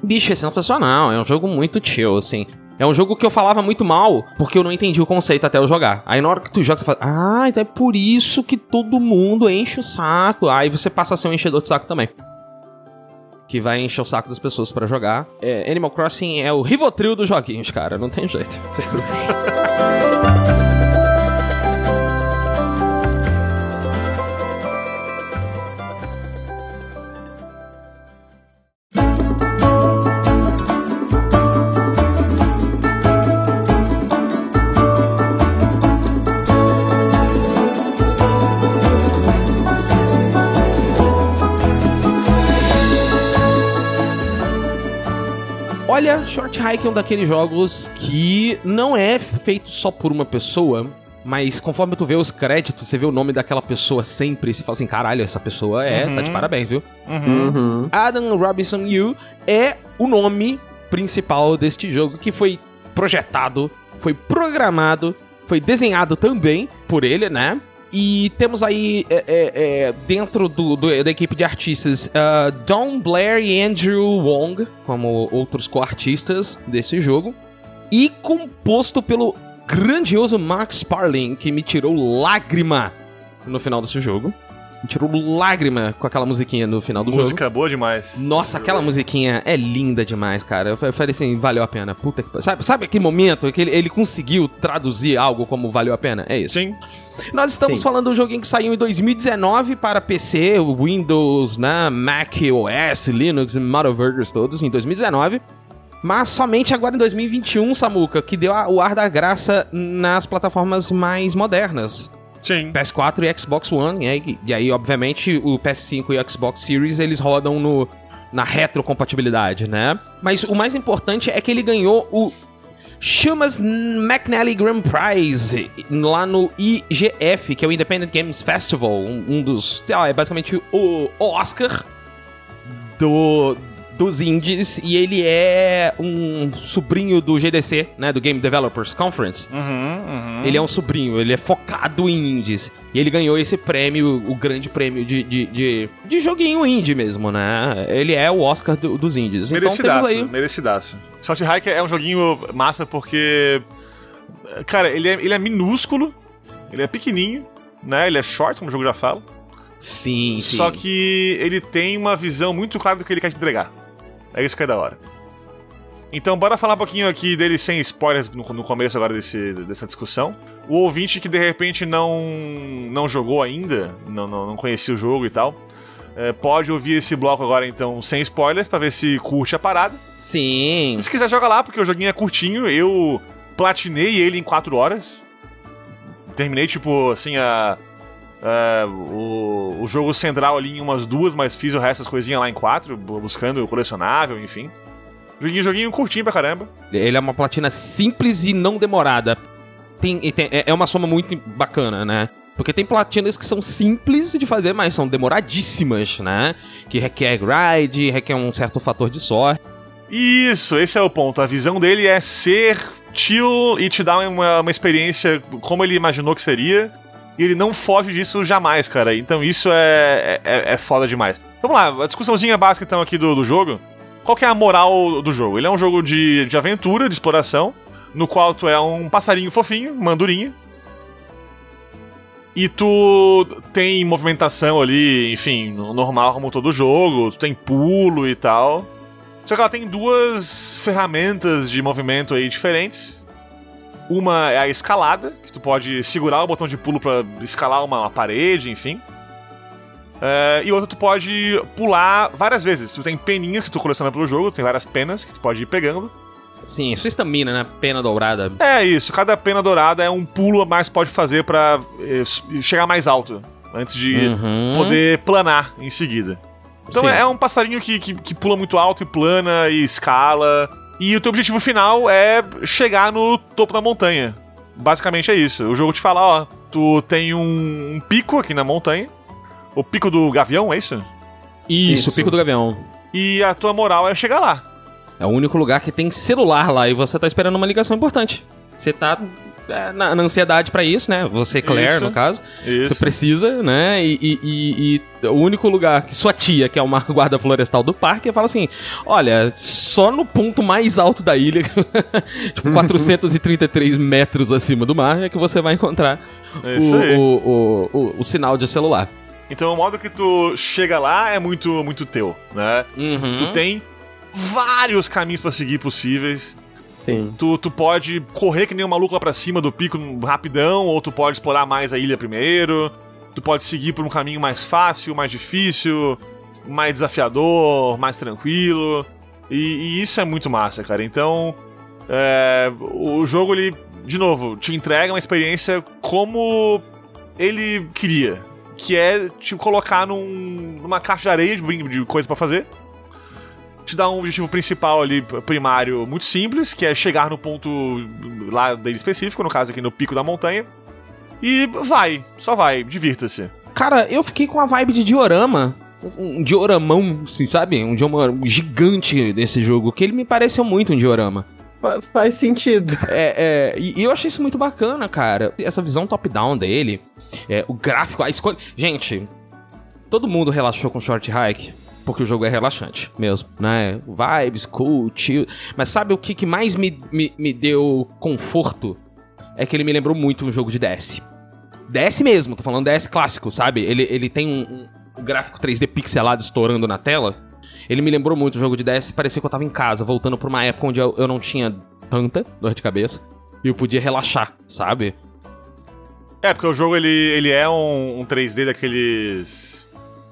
Bicho, é sensacional, é um jogo muito chill, assim. É um jogo que eu falava muito mal, porque eu não entendi o conceito até eu jogar. Aí na hora que tu joga, tu fala, ah, então é por isso que todo mundo enche o saco. Aí você passa a ser um enchedor de saco também. Que vai encher o saco das pessoas pra jogar. É, Animal Crossing é o Rivotril dos joguinhos, cara, não tem jeito. Short Hike é um daqueles jogos que não é feito só por uma pessoa, mas conforme tu vê os créditos, você vê o nome daquela pessoa sempre, e você fala assim, caralho, essa pessoa é, tá de parabéns, viu? Uhum. Adam Robinson Yu é o nome principal deste jogo que foi projetado, foi programado, foi desenhado também por ele, né? E temos aí é, é, é, dentro do, do- da equipe de artistas ah, Don Blair e Andrew Wong como outros co-artistas desse jogo e composto pelo grandioso Mark Sparling que me tirou lágrima no final desse jogo. Me tirou lágrima com aquela musiquinha no final do jogo. Música boa demais. Nossa, aquela musiquinha é linda demais, cara. Eu fa- eu falei assim, valeu a pena. Puta que... Sabe, sabe aquele momento que ele, ele conseguiu traduzir algo como valeu a pena? É isso. Sim. Nós estamos Sim. falando de um joguinho que saiu em 2019 para PC, Windows, né, Mac OS, Linux e Mothervergers todos em 2019. Mas somente agora em 2021, Samuca, que deu a- o ar da graça nas plataformas mais modernas. Sim. PS4 e Xbox One, e aí, e aí, obviamente, o PS5 e o Xbox Series, eles rodam no, na retrocompatibilidade, né? Mas o mais importante é que ele ganhou o Chumas McNally Grand Prize lá no IGF, que é o Independent Games Festival, um, um dos... sei lá, é basicamente o Oscar do, dos indies, e ele é um sobrinho do GDC, né, do Game Developers Conference. Uhum, uhum. Ele é um sobrinho, ele é focado em indies. E ele ganhou esse prêmio, o grande prêmio de, de, de, de joguinho indie mesmo, né? Ele é o Oscar do- dos indies. Então Merecidaço, aí. merecidaço. Short Hike é um joguinho massa porque. Cara, ele é, ele é minúsculo, ele é pequenininho, né? Ele é short, como o jogo já fala. Sim, sim. Só que ele tem uma visão muito clara do que ele quer te entregar. É isso que é da hora. Então, bora falar um pouquinho aqui dele sem spoilers no, no começo agora desse, dessa discussão. O ouvinte que de repente não, não jogou ainda, não, não, não conhecia o jogo e tal, é, pode ouvir esse bloco agora então sem spoilers pra ver se curte a parada. Sim. Se quiser, joga lá, porque o joguinho é curtinho. Eu platinei ele em 4 horas. Terminei, tipo, assim, a. a- o, o jogo central ali em umas duas, mas fiz o resto das coisinhas lá em quatro, bu- buscando o colecionável, enfim. Joguinho, joguinho curtinho pra caramba. Ele é uma platina simples e não demorada. Tem, tem- é é uma soma muito bacana, né? Porque tem platinas que são simples de fazer, mas são demoradíssimas, né? Que requer grind, requer um certo fator de sorte. Isso, esse é o ponto. A visão dele é ser chill e te dar uma, uma experiência como ele imaginou que seria. E ele não foge disso jamais, cara. Então isso é, é, é foda demais. Vamos lá, a discussãozinha básica então aqui do, do jogo. Qual que é a moral do jogo? Ele é um jogo de, de aventura, de exploração, no qual tu é um passarinho fofinho, uma andorinha. E tu tem movimentação ali, enfim, normal como todo jogo, tu tem pulo e tal. Só que ela tem duas ferramentas de movimento aí diferentes. Uma é a escalada, que tu pode segurar o botão de pulo pra escalar uma, uma parede, enfim. É, e outra tu pode pular várias vezes. Tu tem peninhas que tu coleciona pelo jogo, tem várias penas que tu pode ir pegando. Sim, sua estamina, né? Pena dourada. É isso, cada pena dourada é um pulo a mais que pode fazer pra eh, chegar mais alto. Antes de Uhum. poder planar em seguida. Então Sim. é um passarinho que, que, que pula muito alto e plana e escala. E o teu objetivo final é chegar no topo da montanha. Basicamente é isso. O jogo te fala, ó, tu tem um, um pico aqui na montanha. O pico do gavião, é isso? Isso, Isso. o pico do gavião. E a tua moral é chegar lá. É o único lugar que tem celular lá e você tá esperando uma ligação importante. Você tá na, na ansiedade pra isso, né? Você, Claire, Isso. no caso. Isso. Você precisa, né? E, e- e- o único lugar que sua tia, que é uma guarda florestal do parque, fala assim: olha, só no ponto mais alto da ilha, tipo 433 metros acima do mar, é que você vai encontrar É o, o, o, o- sinal de celular. Então o modo que tu chega lá é muito, muito teu, né? Uhum. Tu tem vários caminhos pra seguir possíveis. Sim. Tu, tu pode correr que nem um maluco lá pra cima do pico rapidão, ou tu pode explorar mais a ilha primeiro. Tu pode seguir por um caminho mais fácil, mais difícil, mais desafiador, mais tranquilo. E, e isso é muito massa, cara. Então, é, o jogo, ele, de novo, te entrega uma experiência como ele queria. Que é te colocar num- numa caixa de areia de, de coisa pra fazer te dá um objetivo principal ali, primário, muito simples, que é chegar no ponto lá dele específico, no caso aqui no pico da montanha. E vai, só vai, divirta-se. Cara, eu fiquei com a vibe de diorama. Um dioramão, assim, sabe? Um diorama gigante desse jogo, que ele me pareceu muito um diorama. Fa- faz sentido. É, é, e, e eu achei isso muito bacana, cara. Essa visão top-down dele, é, o gráfico, a escolha. Gente, todo mundo relaxou com Short Hike. Porque o jogo é relaxante mesmo, né? Vibes, cool, chill. Mas sabe o que, que mais me, me, me deu conforto? É que ele me lembrou muito um jogo de DS. DS mesmo, tô falando DS clássico, sabe? Ele, ele tem um, um- gráfico 3D pixelado estourando na tela. Ele me lembrou muito o jogo de DS, parecia que eu tava em casa, voltando pra uma época onde eu, eu não tinha tanta dor de cabeça. E eu podia relaxar, sabe? É, porque o jogo ele, ele é um, um 3D daqueles.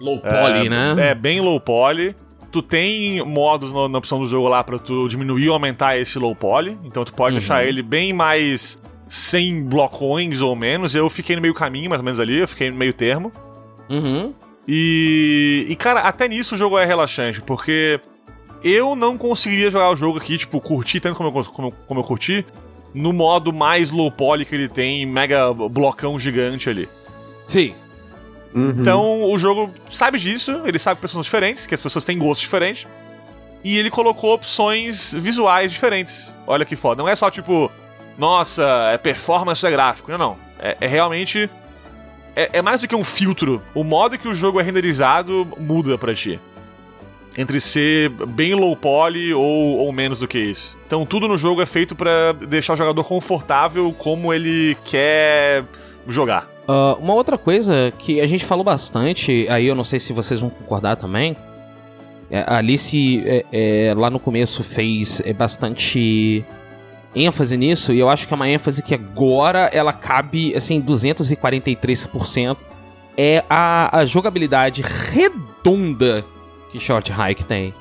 Low poly, é, né? É, bem low poly. Tu tem modos no- na opção do jogo lá pra tu diminuir ou aumentar esse low poly. Então tu pode Uhum. deixar ele bem mais 100 blocões ou menos. Eu fiquei no meio caminho, mais ou menos ali. Eu fiquei no meio termo. Uhum. E, e, cara, até nisso o jogo é relaxante, porque eu não conseguiria jogar o jogo aqui, tipo, curtir tanto como eu, como, eu- como eu curti, no modo mais low poly que ele tem, mega blocão gigante ali. Sim. Uhum. Então o jogo sabe disso, ele sabe que pessoas são diferentes, que as pessoas têm gostos diferentes. E ele colocou opções visuais diferentes. Olha que foda. Não é só tipo, nossa, é performance é gráfico. Não, não. É, é realmente. É, é mais do que um filtro. O modo que o jogo é renderizado muda pra ti. Entre ser bem low poly ou, ou menos do que isso. Então tudo no jogo é feito pra deixar o jogador confortável como ele quer jogar. Ah, uma outra coisa que a gente falou bastante, aí eu não sei se vocês vão concordar também. é, a Alice é, é, lá no começo fez é, bastante ênfase nisso, e eu acho que é uma ênfase que agora ela cabe assim 243%. É a, a jogabilidade redonda que Short Hike tem.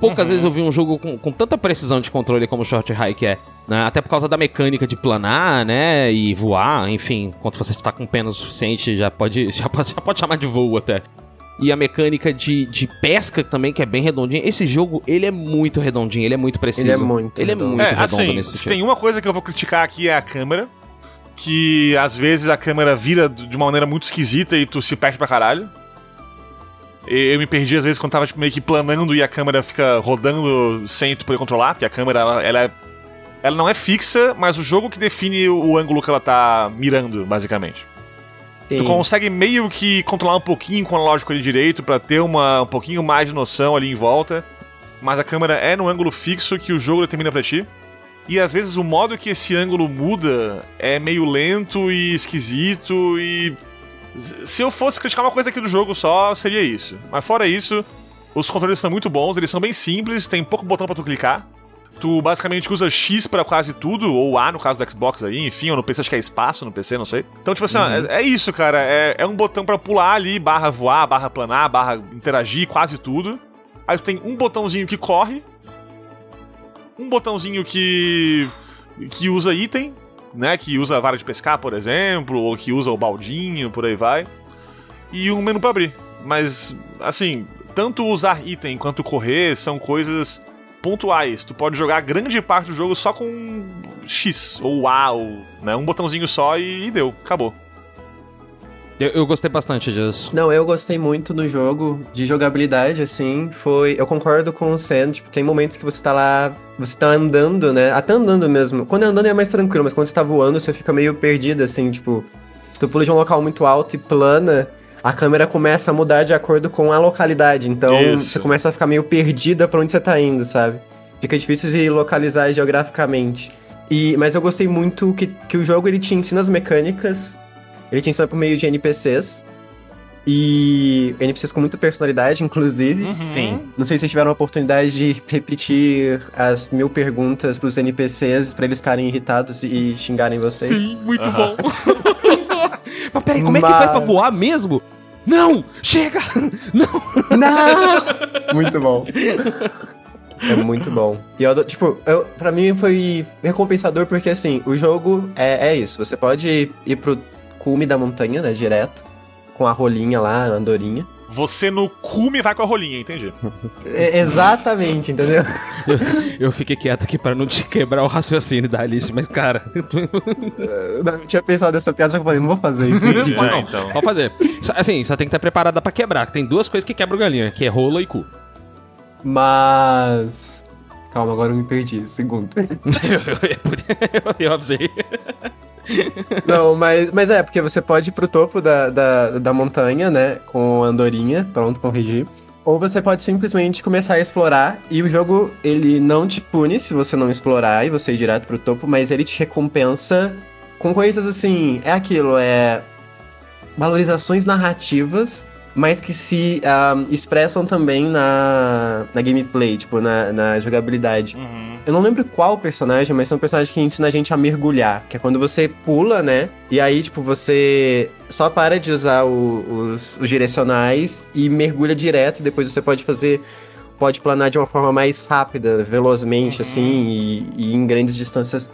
Poucas Uhum. vezes eu vi um jogo com, com tanta precisão de controle como Short Hike é. né? Até por causa da mecânica de planar, né? E voar, enfim. Quando você está com pena suficiente, já pode, já pode, já pode chamar de voo até. E a mecânica de, de pesca também, que é bem redondinha. Esse jogo, ele é muito redondinho, ele é muito preciso. Ele é muito Ele é redondo. muito é, redondo assim, nesse se tem uma coisa que eu vou criticar aqui é a câmera. Que às vezes a câmera vira de uma maneira muito esquisita e tu se perde pra caralho. Eu me perdi às vezes quando tava tipo, meio que planando e a câmera fica rodando sem tu poder controlar, porque a câmera ela, ela, é- ela não é fixa, mas o jogo que define o, ângulo que ela tá mirando, basicamente. Sim. Tu consegue meio que controlar um pouquinho com o analógico ali direito pra ter uma, um pouquinho mais de noção ali em volta. Mas a câmera é no ângulo fixo que o jogo determina pra ti. E às vezes o modo que esse ângulo muda é meio lento e esquisito e. Se eu fosse criticar uma coisa aqui do jogo só, seria isso. Mas fora isso, os controles são muito bons, eles são bem simples, tem pouco botão pra tu clicar. Tu basicamente usa X pra quase tudo, ou A no caso do Xbox aí, enfim, ou no PC acho que é espaço no PC, não sei. Então, tipo assim, ó, é, é isso, cara. É, é um botão pra pular ali, barra voar, barra planar, barra interagir, quase tudo. Aí tu tem um botãozinho que corre, um botãozinho que que usa item, né, que usa a vara de pescar, por exemplo, ou que usa o baldinho, por aí vai. E um menu pra abrir. Mas assim, tanto usar item quanto correr são coisas pontuais. Tu pode jogar grande parte do jogo só com X ou A ou, né, um botãozinho só e, e deu, acabou. Eu, eu gostei bastante disso. Não, eu gostei muito no jogo de jogabilidade, assim, foi... Eu concordo com o Sen, tipo, tem momentos que você tá lá, você tá andando, né, até andando mesmo. Quando é andando é mais tranquilo, mas quando você tá voando, você fica meio perdido, assim, tipo... Se tu pula de um local muito alto e plana, a câmera começa a mudar de acordo com a localidade. Então, Isso. você começa a ficar meio perdida pra onde você tá indo, sabe? Fica difícil de localizar geograficamente. E, mas eu gostei muito que, que o jogo ele te ensina as mecânicas, ele te ensina por meio de NPCs. E NPCs com muita personalidade, inclusive. Sim. Não sei se vocês tiveram a oportunidade de repetir as mil perguntas pros NPCs pra eles ficarem irritados e xingarem vocês. muito Aham. bom. Mas peraí, como é que faz pra Mas- voar mesmo? Não! Chega! Não! Não! muito bom. É muito bom. E eu, tipo, eu, pra mim foi recompensador porque, assim, o jogo é, é isso. Você pode ir pro cume da montanha, né, direto, com a rolinha lá, a andorinha. Você no cume vai com a rolinha, entendi. É, exatamente, entendeu? Eu fiquei quieto aqui pra não te quebrar o raciocínio da Alice, mas cara. Eu não tinha pensado nessa piada, só que eu falei, não vou fazer isso. Pode É, não. então. Pode fazer. Assim, só tem que estar preparada pra quebrar. que Tem duas coisas que quebram galinha, que é rola e cu. Mas. Calma, agora eu me perdi. Segundo. eu, eu avisei. Não, mas, mas é, porque você pode ir pro topo da, da, da montanha, né? Com a andorinha, pronto, corrigir. Ou você pode simplesmente começar a explorar e o jogo, ele não te pune se você não explorar e você ir direto pro topo, mas ele te recompensa com coisas assim, é aquilo, é... valorizações narrativas, mas que se ah, expressam também na, na gameplay, tipo, na, na jogabilidade. Uhum. Eu não lembro qual personagem, mas são personagens que ensina a gente a mergulhar. Que é quando você pula, né? E aí, tipo, você só para de usar o- os, os direcionais e mergulha direto. Depois você pode fazer. Pode planar de uma forma mais rápida, velozmente, Uhum. assim, e, e em grandes distâncias.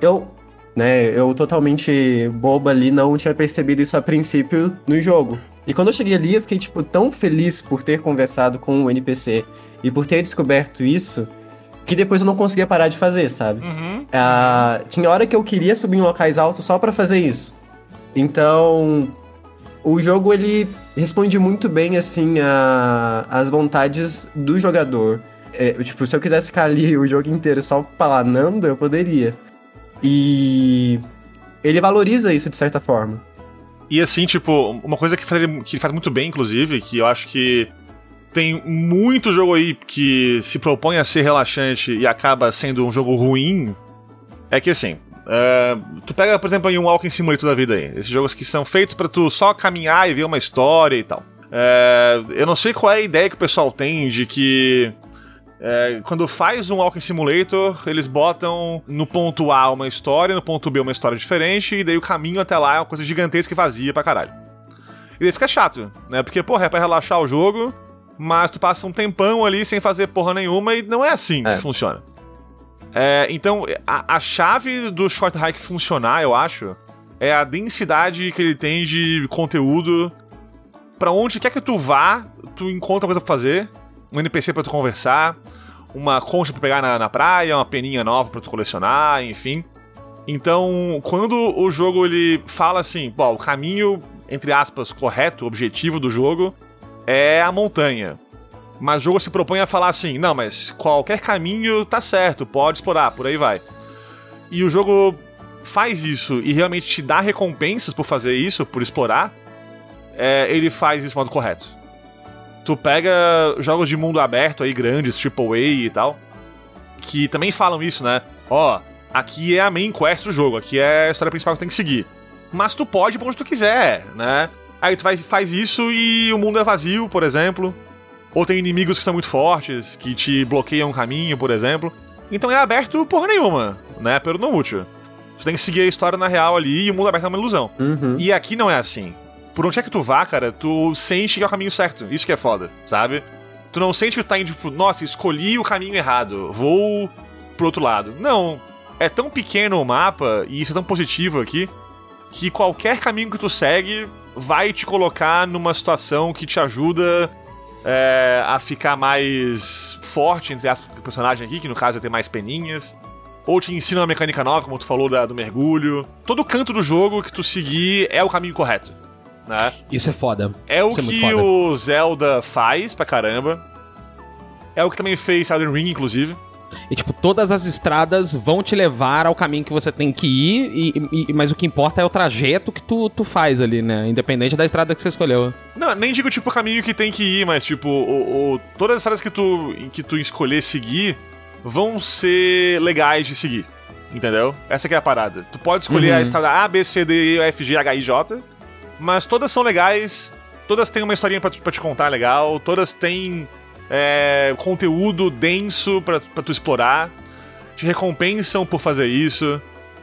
Eu, né, eu totalmente boba ali, não tinha percebido isso a princípio no jogo. E quando eu cheguei ali, eu fiquei, tipo, tão feliz por ter conversado com o NPC e por ter descoberto isso, que depois eu não conseguia parar de fazer, sabe? Uhum. Ah, tinha hora que eu queria subir em locais altos só pra fazer isso. Então, o jogo ele responde muito bem assim a, as vontades do jogador. É, tipo, se eu quisesse ficar ali o jogo inteiro só palanando, eu poderia. E ele valoriza isso de certa forma. E assim, tipo, uma coisa que, faz, que ele faz muito bem, inclusive, que eu acho que tem muito jogo aí que se propõe a ser relaxante e acaba sendo um jogo ruim, é que assim. é, tu pega, por exemplo, aí um Walking Simulator da vida aí. Esses jogos que são feitos pra tu só caminhar e ver uma história e tal. É, eu não sei qual é a ideia que o pessoal tem de que é, quando faz um Walking Simulator, eles botam no ponto A uma história, no ponto B uma história diferente, e daí o caminho até lá é uma coisa gigantesca e vazia pra caralho. E daí fica chato, né? Porque, porra, é pra relaxar o jogo, mas tu passa um tempão ali sem fazer porra nenhuma e não é assim É. que funciona. É, então, a, a chave do Short Hike funcionar, eu acho, é a densidade que ele tem de conteúdo. Pra onde quer que tu vá, tu encontra coisa pra fazer, um NPC pra tu conversar, uma concha pra pegar na, na praia, uma peninha nova pra tu colecionar, enfim. Então, quando o jogo ele fala assim, bom, o caminho, entre aspas, correto, objetivo do jogo é a montanha. Mas o jogo se propõe a falar assim, não, mas qualquer caminho tá certo, pode explorar, por aí vai. E o jogo faz isso e realmente te dá recompensas por fazer isso, por explorar, é, ele faz isso de modo correto. Tu pega jogos de mundo aberto aí, grandes, AAA e tal, que também falam isso, né? Ó, aqui é a main quest do jogo, aqui é a história principal que tem que seguir. Mas tu pode ir pra onde tu quiser, né? Aí tu faz, faz isso e o mundo é vazio, por exemplo. Ou tem inimigos que são muito fortes, que te bloqueiam o caminho, por exemplo. Então é aberto porra nenhuma, né? Pelo não útil. Tu tem que seguir a história na real ali e o mundo aberto é uma ilusão. Uhum. E aqui não é assim. Por onde é que tu vá, cara, tu sente que é o caminho certo. Isso que é foda, sabe? Tu não sente que tu tá indo, tipo, nossa, escolhi o caminho errado, vou pro outro lado. Não. É tão pequeno o mapa, e isso é tão positivo aqui, que qualquer caminho que tu segue vai te colocar numa situação que te ajuda é, a ficar mais forte, entre aspas, o personagem aqui, que no caso é ter mais peninhas. Ou te ensina uma mecânica nova, como tu falou da- do mergulho. Todo canto do jogo que tu seguir é o caminho correto. Né? Isso é foda. É o Isso é que foda. o Zelda faz pra caramba. É o que também fez Elden Ring, inclusive. E, tipo, todas as estradas vão te levar ao caminho que você tem que ir, e, e- mas o que importa é o trajeto que tu, tu faz ali, né? Independente da estrada que você escolheu. Não, nem digo tipo o caminho que tem que ir, mas tipo, o, o- todas as estradas que tu, que tu escolher seguir vão ser legais de seguir. Entendeu? Essa que é a parada. Tu pode escolher Uhum. a estrada A, B, C, D, E, F, G, H, I, J, mas todas são legais, todas têm uma historinha pra, pra te contar legal, todas têm é, conteúdo denso pra, pra tu explorar, te recompensam por fazer isso.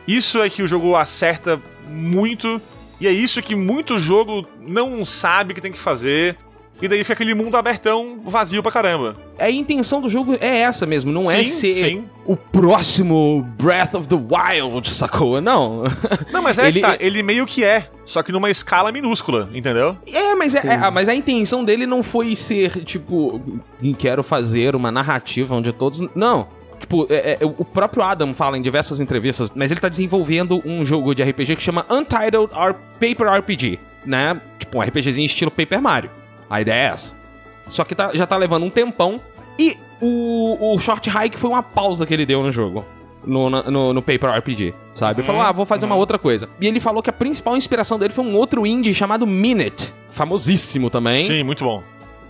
Isso é que o jogo acerta muito, e é isso que muito jogo não sabe que tem que fazer, e daí fica aquele mundo abertão vazio pra caramba. A intenção do jogo é essa mesmo, não é Sim, ser sim. o próximo Breath of the Wild, sacou? Não. Não, mas é Ele- que tá, ele meio que é, só que numa escala minúscula, entendeu? É, mas, é, é, mas a intenção dele não foi ser, tipo, quero fazer uma narrativa onde todos. Não. Tipo, é- é, o próprio Adam fala em diversas entrevistas, mas ele tá desenvolvendo um jogo de RPG que chama Untitled R Paper RPG, né? Tipo, um RPGzinho estilo Paper Mario. A ideia é essa. Só que tá- já tá levando um tempão. E o, o Short Hike foi uma pausa que ele deu no jogo. No, no, no Paper RPG, sabe? Ele falou, ah, vou fazer uma outra coisa. E ele falou que a principal inspiração dele foi um outro indie chamado Minute. Famosíssimo também, Sim, muito bom.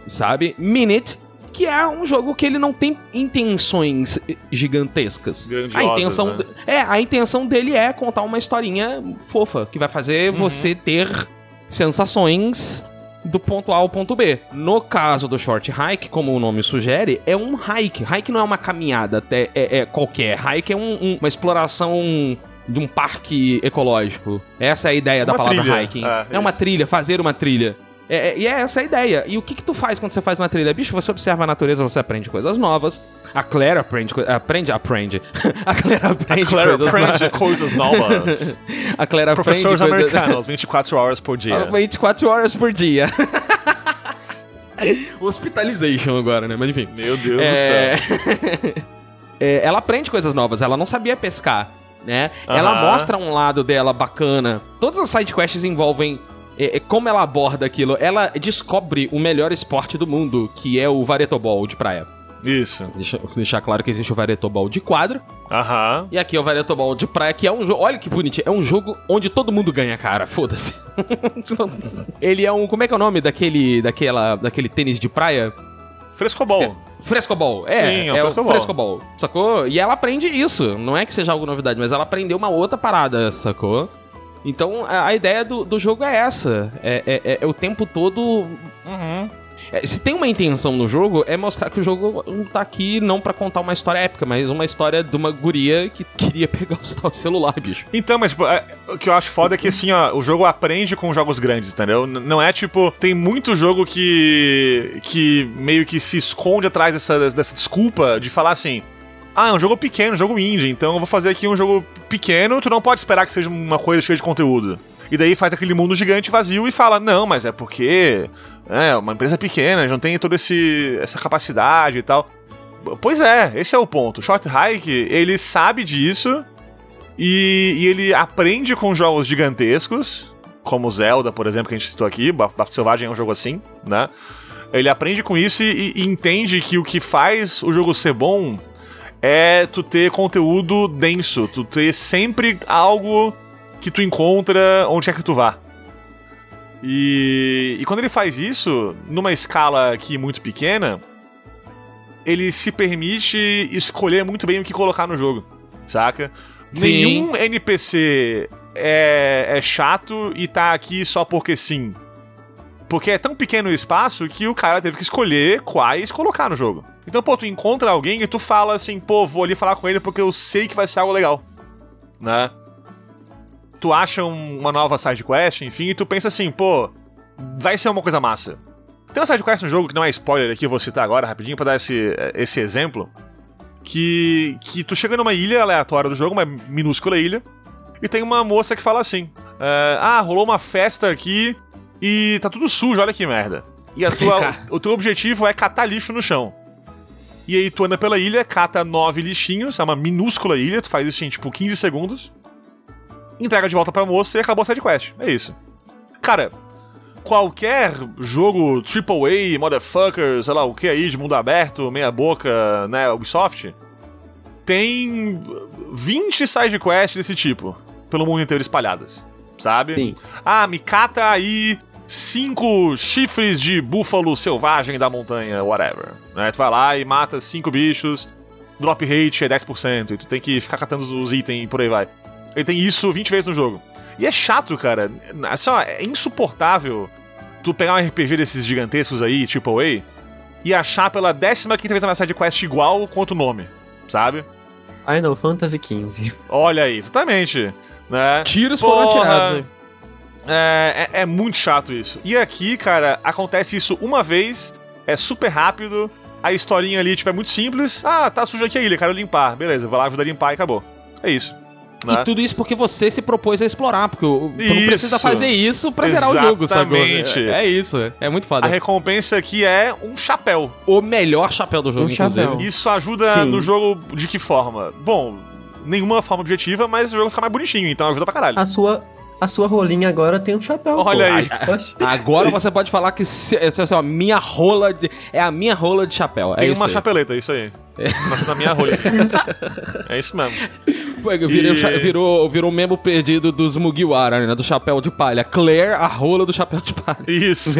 sabe? Minute, que é um jogo que ele não tem intenções gigantescas. Grandiosas, a intenção né? É, a intenção dele é contar uma historinha fofa, que vai fazer Uhum. você ter sensações do ponto A ao ponto B. No caso do short hike, como o nome sugere, é um hike. Hike não é uma caminhada até é, é qualquer. Hike é um- um- uma exploração de um parque ecológico. Essa é a ideia da Uma palavra trilha. hiking. É, É, uma trilha, fazer uma trilha. É, é- e é essa a ideia. E o que que tu faz quando você faz uma trilha? Bicho, você observa a natureza, você aprende coisas novas. A Claire aprende... Aprende, aprende. a Claire aprende Claire coisas aprende novas. coisas novas. A Claire aprende Professores coisas... americanos, 24 horas por dia. 24 horas por dia. Hospitalization agora, né? Mas enfim. Meu Deus É... do céu. É, ela aprende coisas novas, ela não sabia pescar, né? Ela mostra um lado dela bacana. Todas as sidequests envolvem é, é, como ela aborda aquilo. Ela descobre o melhor esporte do mundo, que é o varetobol de praia. Isso. Deixa deixar claro que existe o varetobol de quadra. Aham. E aqui é o varetobol de praia, que é um jogo... Olha que bonitinho. É um jogo onde todo mundo ganha, cara. Foda-se. Ele é um... Como é que é o nome daquele, daquela, daquele tênis de praia? Frescobol. Frescobol, é, Sim, é o é, frescobol. frescobol, sacou? E ela aprende isso, não é que seja algo novidade, mas ela aprendeu uma outra parada, sacou? Então a, a ideia do, do jogo é essa, é, é- é- é o tempo todo... Uhum. É, se tem uma intenção no jogo, é mostrar que o jogo tá aqui não pra contar uma história épica, mas uma história de uma guria que queria pegar o celular, bicho. Então, mas tipo, é, o que eu acho foda é que assim, ó, o jogo aprende com jogos grandes, entendeu? Não é tipo, tem muito jogo que que meio que se esconde atrás dessa, dessa desculpa de falar assim: "Ah, é um jogo pequeno, um jogo indie, então eu vou fazer aqui um jogo pequeno, tu não pode esperar que seja uma coisa cheia de conteúdo". E daí faz aquele mundo gigante vazio e fala: "Não, mas é porque é uma empresa pequena, não tem toda essa capacidade e tal". Pois é, esse é o ponto. Short Hike, ele sabe disso e, e ele aprende com jogos gigantescos, como Zelda, por exemplo, que a gente citou aqui. Baf- Bafo Selvagem é um jogo assim, né? Ele aprende com isso e, e entende que o que faz o jogo ser bom é tu ter conteúdo denso, tu ter sempre algo que tu encontra onde quer que tu vá. E, e quando ele faz isso, numa escala aqui muito pequena, ele se permite escolher muito bem o que colocar no jogo, saca? Sim. Nenhum NPC é, é chato e tá aqui só porque sim. Porque é tão pequeno o espaço que o cara teve que escolher quais colocar no jogo. Então, pô, tu encontra alguém e tu fala assim, pô, vou ali falar com ele porque eu sei que vai ser algo legal. Né? Tu acha um- uma nova side quest, enfim, e tu pensa assim, pô, vai ser uma coisa massa. Tem uma sidequest no jogo que não é spoiler aqui, eu vou citar agora rapidinho pra dar esse, esse exemplo. Que, que tu chega numa ilha aleatória do jogo, uma minúscula ilha, e tem uma moça que fala assim: é, Ah, rolou uma festa aqui e tá tudo sujo, olha que merda. E a tua, o teu objetivo é catar lixo no chão. E aí tu anda pela ilha, cata nove lixinhos, é uma minúscula ilha, tu faz isso em tipo 15 segundos, entrega de volta pra moça e acabou a sidequest. É isso. Cara, qualquer jogo AAA, motherfucker, sei lá o que aí, de mundo aberto, meia boca, né, Ubisoft, tem 20 sidequests desse tipo, pelo mundo inteiro espalhadas, sabe? Sim. Ah, me cata aí cinco chifres de búfalo selvagem da montanha, whatever. Né? Tu vai lá e mata cinco bichos, drop rate é 10%, e tu tem que ficar catando os itens e por aí vai. Ele tem isso 20 vezes no jogo. E é chato, cara. Assim, ó, é insuportável tu pegar um RPG desses gigantescos aí, tipo A, e achar pela 15 vez na sidequest igual quanto o nome, sabe? Final Fantasy XV. Olha aí, exatamente. Né? Tiros foram Porra. atirados. É, é, é muito chato isso. E aqui, cara, acontece isso uma vez, é super rápido, a historinha ali, tipo, é muito simples. Ah, tá sujo aqui a ilha, quero limpar. Beleza, vou lá ajudar a limpar e acabou. É isso. Né? E tudo isso porque você se propôs a explorar, porque o- tu não precisa fazer isso pra zerar o jogo, sacou? Exatamente. É, é isso, é muito A foda. recompensa aqui é um chapéu. O melhor chapéu do jogo, Um chapéu. inclusive. Isso ajuda Sim. no jogo de que forma? Bom, nenhuma forma objetiva, mas o jogo fica mais bonitinho, então ajuda pra caralho. A sua, a sua rolinha agora tem um chapéu. Olha pô. aí. Agora você pode falar que se, se, se, minha rola de- é a minha rola de chapéu. É Tem isso uma chapeleta, é isso aí. Nossa, na minha rolha. é isso mesmo. Foi, virou, E- virou, virou o mesmo perdido dos Mugiwara, né? Do chapéu de palha. Claire, a rola do chapéu de palha. Isso.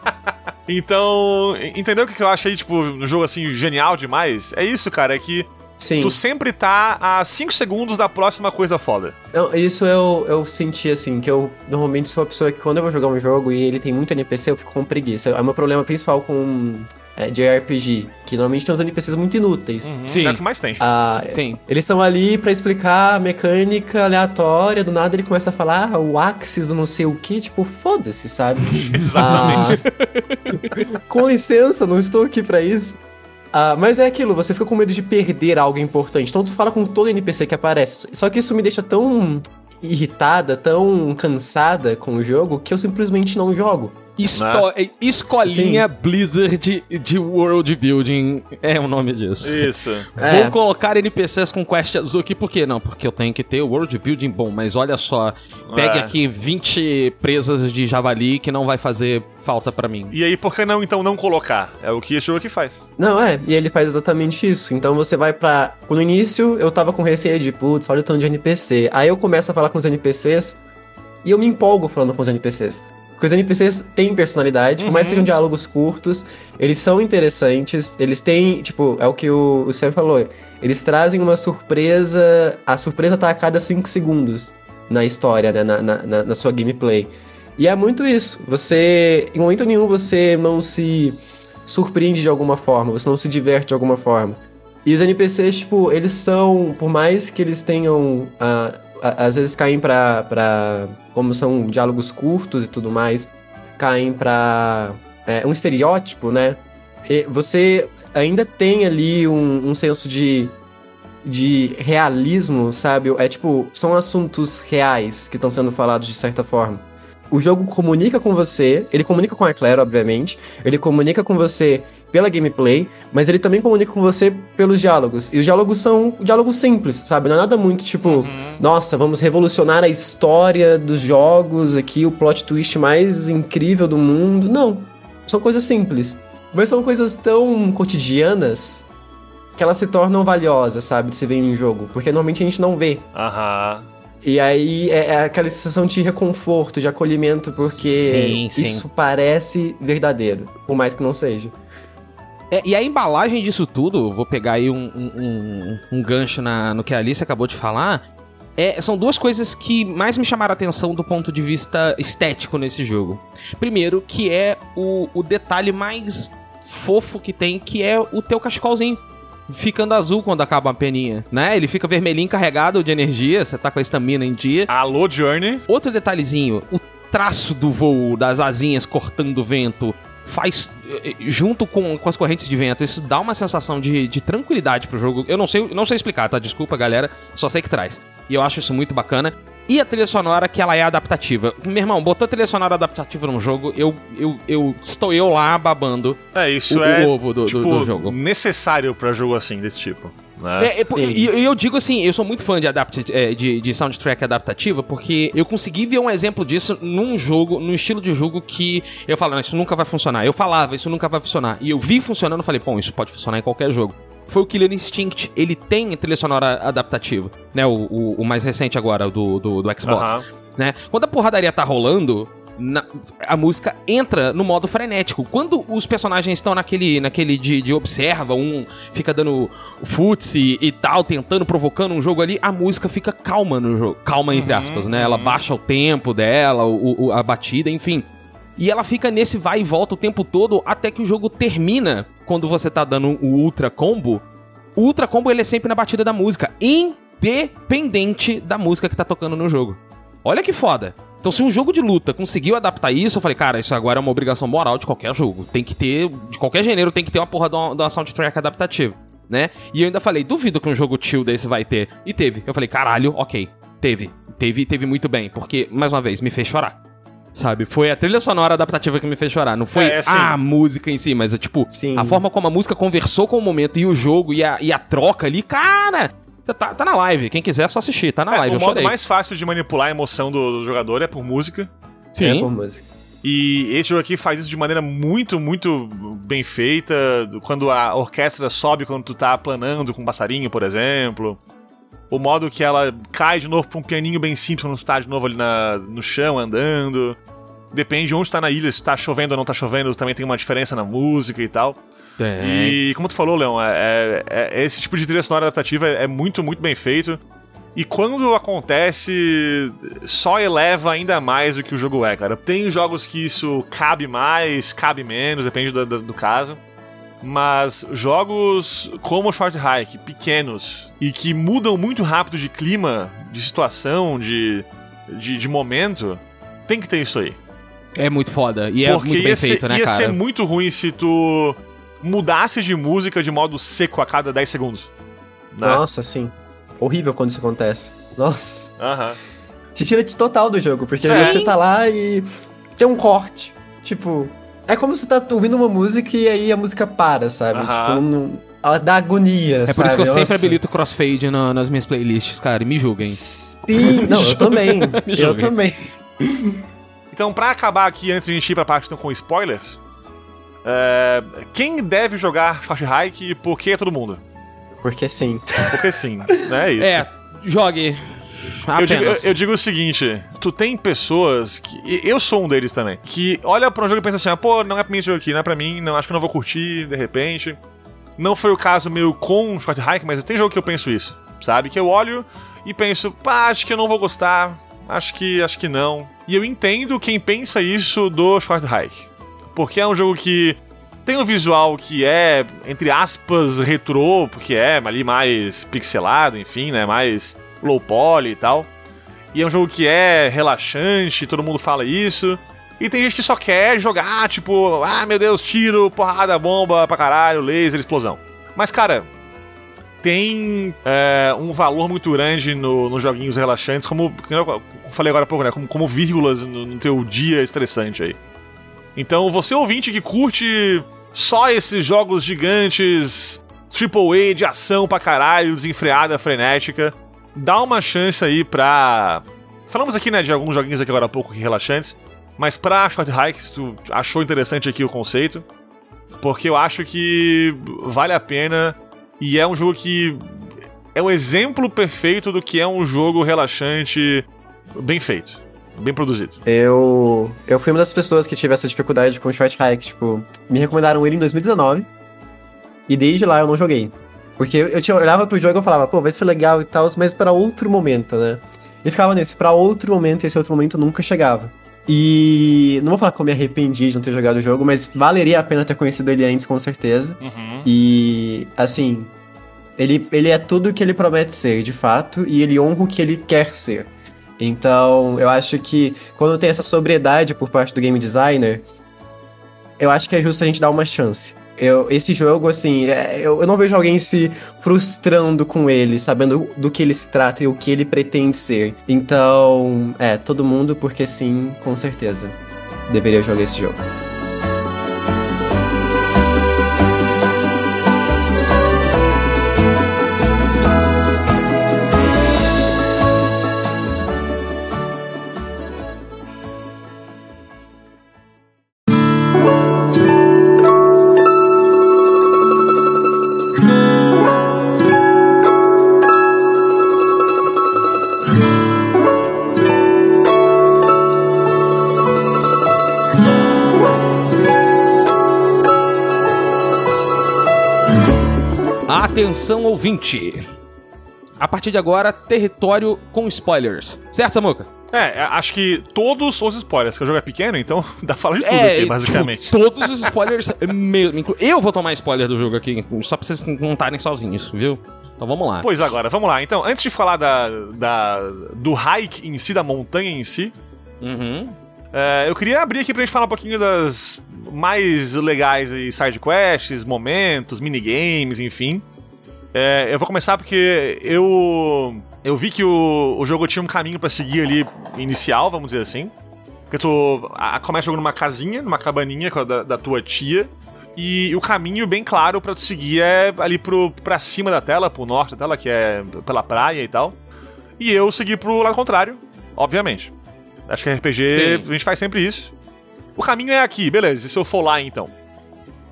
então, entendeu o que eu achei, tipo, no jogo assim, genial demais? É isso, cara, é que Sim. tu sempre tá a 5 segundos da próxima coisa foda. Não, isso eu, eu senti assim, que eu normalmente sou a pessoa que quando eu vou jogar um jogo e ele tem muito NPC, eu fico com preguiça. É o meu problema principal com é, JRPG, que normalmente tem uns NPCs muito inúteis. Uhum, Sim. É o que mais tem. Ah, Sim. Eles estão ali pra explicar a mecânica aleatória, do nada ele começa a falar ah, o axis do não sei o que, tipo, foda-se, sabe? Exatamente. Ah, com licença, não estou aqui pra isso. Ah, mas é aquilo, você fica com medo de perder algo importante. Então tu fala com todo NPC que aparece. Só que isso me deixa tão irritada, tão cansada com o jogo, que eu simplesmente não jogo. Esto- Escolinha Blizzard de World Building é o nome disso. Isso. É. Vou colocar NPCs com quest azul aqui, por quê? Não, porque eu tenho que ter o World Building bom, mas olha só, pegue É. aqui 20 presas de javali que não vai fazer falta pra mim. E aí, por que não então não colocar? É o que esse jogo aqui faz. Não, é, e ele faz exatamente isso. Então você vai pra. No início eu tava com receio de, putz, olha o tanto de NPC. Aí eu começo a falar com os NPCs e eu me empolgo falando com os NPCs. Porque os NPCs têm personalidade, por mais que sejam diálogos curtos, eles são interessantes, eles têm, tipo, é o que o, o Sam falou, eles trazem uma surpresa. A surpresa tá a cada 5 segundos na história, né? Na, na, na- sua gameplay. E é muito isso. Você. Em momento nenhum você não se surpreende de alguma forma, você não se diverte de alguma forma. E os NPCs, tipo, eles são, por mais que eles tenham, ah, a- às vezes caem pra, pra, como são diálogos curtos e tudo mais, caem pra é, um estereótipo, né? E você ainda tem ali um, um senso de, de realismo, sabe? É tipo, são assuntos reais que estão sendo falados de certa forma. O jogo comunica com você, ele comunica com a Claire, obviamente, ele comunica com você pela gameplay, mas ele também comunica com você pelos diálogos. E os diálogos são diálogos simples, sabe? Não é nada muito tipo, nossa, vamos revolucionar a história dos jogos aqui, o plot twist mais incrível do mundo. Não. São coisas simples. Mas são coisas tão cotidianas que elas se tornam valiosas, sabe? De se ver em um jogo. Porque normalmente a gente não vê. Aham. E aí é, é aquela sensação de reconforto, de acolhimento, porque Sim, sim. isso parece verdadeiro, por mais que não seja. É, e a embalagem disso tudo, vou pegar aí um, um- um- um gancho na- no que a Alice acabou de falar. é, são duas coisas que mais me chamaram a atenção do ponto de vista estético nesse jogo. Primeiro, que é o, o detalhe mais fofo que tem, que é o teu cachecolzinho. Ficando azul quando acaba a peninha, né? Ele fica vermelhinho carregado de energia, você tá com a estamina em dia. Alô, Journey. Outro detalhezinho, o traço do voo, das asinhas cortando o vento, faz. eh, Junto com, com as correntes de vento, isso dá uma sensação de, de tranquilidade pro jogo. Eu não sei, não sei explicar, tá? Desculpa, galera. Só sei que traz. E eu acho isso muito bacana. E a trilha sonora, que ela é adaptativa. Meu irmão, botou trilha sonora adaptativa num jogo, eu, eu, eu estou eu lá babando. É, isso O- é o ovo do- do- tipo, do jogo. necessário pra jogo assim, desse tipo. Né? É, é, e e eu, digo assim, eu sou muito fã de, adapti é, de, de soundtrack adaptativa, porque eu consegui ver um exemplo disso num jogo, num estilo de jogo que eu falo, isso nunca vai funcionar. Eu falava, isso nunca vai funcionar. E eu vi funcionando e falei, pô, isso pode funcionar em qualquer jogo. Foi o Killer Instinct, ele tem trilha sonora adaptativa, né? O, o, o mais recente agora, do, do, do Xbox né? Quando a porradaria tá rolando, na- a música entra no modo frenético. Quando os personagens estão naquele, naquele de, de observa, um fica dando futse e tal, tentando, provocando um jogo ali, a música fica calma no jogo. Calma, entre aspas, né? Ela baixa o tempo dela, o, o- a batida, enfim. E ela fica nesse vai e volta o tempo todo até que o jogo termina. Quando você tá dando o ultra combo, o ultra combo ele é sempre na batida da música, independente da música que tá tocando no jogo. Olha que foda. Então, se um jogo de luta conseguiu adaptar isso, eu falei, cara, isso agora é uma obrigação moral de qualquer jogo. Tem que ter, de qualquer gênero, tem que ter uma porra de uma, de uma soundtrack adaptativa, né? E eu ainda falei, duvido que um jogo chill desse vai ter. E teve. Eu falei, caralho, ok. Teve. Teve, teve muito bem. Porque, mais uma vez, me fez chorar. Sabe? Foi a trilha sonora adaptativa que me fez chorar. Não foi É, assim- a música em si, mas é tipo, Sim. a forma como a música conversou com o momento e o jogo e a, e a troca ali, cara. Tá, tá na live. Quem quiser é só assistir. Tá na É, live. o eu modo chorei. mais fácil de manipular a emoção do, do jogador é por música. É por música. E esse jogo aqui faz isso de maneira muito, muito bem feita. Quando a orquestra sobe quando tu tá planando com um passarinho, por exemplo. O modo que ela cai de novo pra um pianinho bem simples quando tu tá de novo ali na, no chão andando. Depende de onde tá na ilha, se tá chovendo ou não tá chovendo, também tem uma diferença na música e tal. E como tu falou, Leon, é, é- é- esse tipo de trilha sonora adaptativa é, é muito, muito bem feito. E quando acontece, só eleva ainda mais o que o jogo é, cara. Tem jogos que isso cabe mais, cabe menos, depende do, do- do caso. Mas jogos como Short Hike, pequenos, e que mudam muito rápido de clima, de situação, de, de, de momento, tem que ter isso aí. É muito foda. E é Porque muito bem ia, ser, feito, né, ia cara? ser muito ruim se tu mudasse de música de modo seco a cada 10 segundos. Né? Nossa, sim. Horrível quando isso acontece. Nossa. Aham. Te tira de total do jogo, porque Sim. você tá lá e tem um corte. Tipo, é como se tá ouvindo uma música e aí a música para, sabe? Aham. Tipo, não, ela dá agonia, É por isso que eu sabe? sempre Nossa. habilito crossfade na- nas minhas playlists, cara. E me julguem. Sim, não, eu também. Me eu julguem. também. Então, pra acabar aqui, antes de a gente ir pra parte então, com spoilers, é, quem deve jogar Short Hike e por que todo mundo? Porque sim. Porque sim, né? É isso. É, jogue. Eu digo, eu, eu digo o seguinte: tu tem pessoas que. Eu sou um deles também. Que olha pra um jogo e pensa assim: ah, pô, não é pra mim esse jogo aqui, não é pra mim, não, acho que eu não vou curtir, de repente. Não foi o caso meu com Short Hike, mas tem jogo que eu penso isso, sabe? Que eu olho e penso, pá, acho que eu não vou gostar, acho que, acho que não. E eu entendo quem pensa isso do Short Hike. Porque é um jogo que tem um visual que é, entre aspas, retrô, porque é ali mais pixelado, enfim, né? Mais low poly e tal. E é um jogo que é relaxante, todo mundo fala isso. E tem gente que só quer jogar, tipo, ah, meu Deus, tiro, porrada, bomba pra caralho, laser, explosão. Mas, cara, tem é, um valor muito grande no- nos joguinhos relaxantes, como eu falei agora há pouco, né? Como, como vírgulas no, no teu dia estressante aí. Então, você ouvinte que curte só esses jogos gigantes, AAA de ação pra caralho, desenfreada, frenética, dá uma chance aí pra. Falamos aqui, né, de alguns joguinhos aqui agora há pouco relaxantes, mas pra Short Hike, se tu achou interessante aqui o conceito, porque eu acho que vale a pena e é um jogo que é um exemplo perfeito do que é um jogo relaxante bem feito, bem produzido. Eu, eu fui uma das pessoas que tive essa dificuldade com o Short Hike. Tipo, me recomendaram ele em 2019. E desde lá eu não joguei. Porque eu, eu tinha, eu olhava pro jogo e falava, pô, vai ser legal e tal, mas pra outro momento, né? E ficava nesse, pra outro momento, e esse outro momento nunca chegava. E não vou falar que eu me arrependi de não ter jogado o jogo, mas valeria a pena ter conhecido ele antes, com certeza. Uhum. E, assim, ele, ele é tudo o que ele promete ser, de fato, e ele honra o que ele quer ser. Então, eu acho que quando tem essa sobriedade por parte do game designer, eu acho que é justo a gente dar uma chance. Eu, esse jogo, assim, é- eu, eu não vejo alguém se frustrando com ele, sabendo do que ele se trata e o que ele pretende ser. Então, é, todo mundo, porque sim, com certeza, deveria jogar esse jogo. Atenção, ouvinte. A partir de agora, território com spoilers. Certo, Samuca? É, acho que todos os spoilers, que o jogo é pequeno, então dá pra falar de tudo É, aqui, basicamente. tipo, todos os spoilers mesmo. Eu vou tomar spoiler do jogo aqui, só pra vocês não estarem sozinhos, viu? Então vamos lá. Pois agora, vamos lá. Então, antes de falar da, da- do hike em si, da montanha em si, Uhum. é, eu queria abrir aqui pra gente falar um pouquinho das mais legais aí, side quests, momentos, minigames, enfim. É, eu vou começar porque eu eu vi que o, o jogo tinha um caminho pra seguir ali inicial, vamos dizer assim. Porque tu a, começa jogando numa casinha, numa cabaninha da, da tua tia. E o caminho bem claro pra tu seguir é ali pro, pra cima da tela, pro norte da tela, que é pela praia e tal. E eu segui pro lado contrário, obviamente. Acho que RPG, Sim. a gente faz sempre isso. O caminho é aqui, beleza, e se eu for lá então?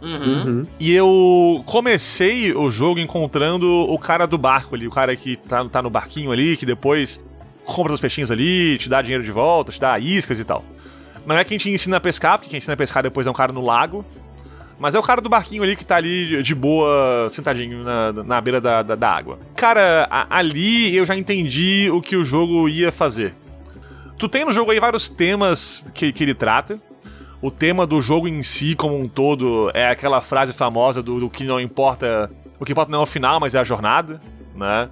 Uhum. Uhum. E eu comecei o jogo encontrando o cara do barco ali, o cara que tá, tá no barquinho ali, que depois compra os peixinhos ali, te dá dinheiro de volta, te dá iscas e tal. Não é quem te ensina a pescar, porque quem ensina a pescar depois é um cara no lago. Mas é o cara do barquinho ali que tá ali de boa, sentadinho na, na beira da, da, da água. Cara, a, ali eu já entendi o que o jogo ia fazer. Tu tem no jogo aí vários temas que, que ele trata. O tema do jogo em si, como um todo, é aquela frase famosa do, do que não importa. O que importa não é o final, mas é a jornada, né?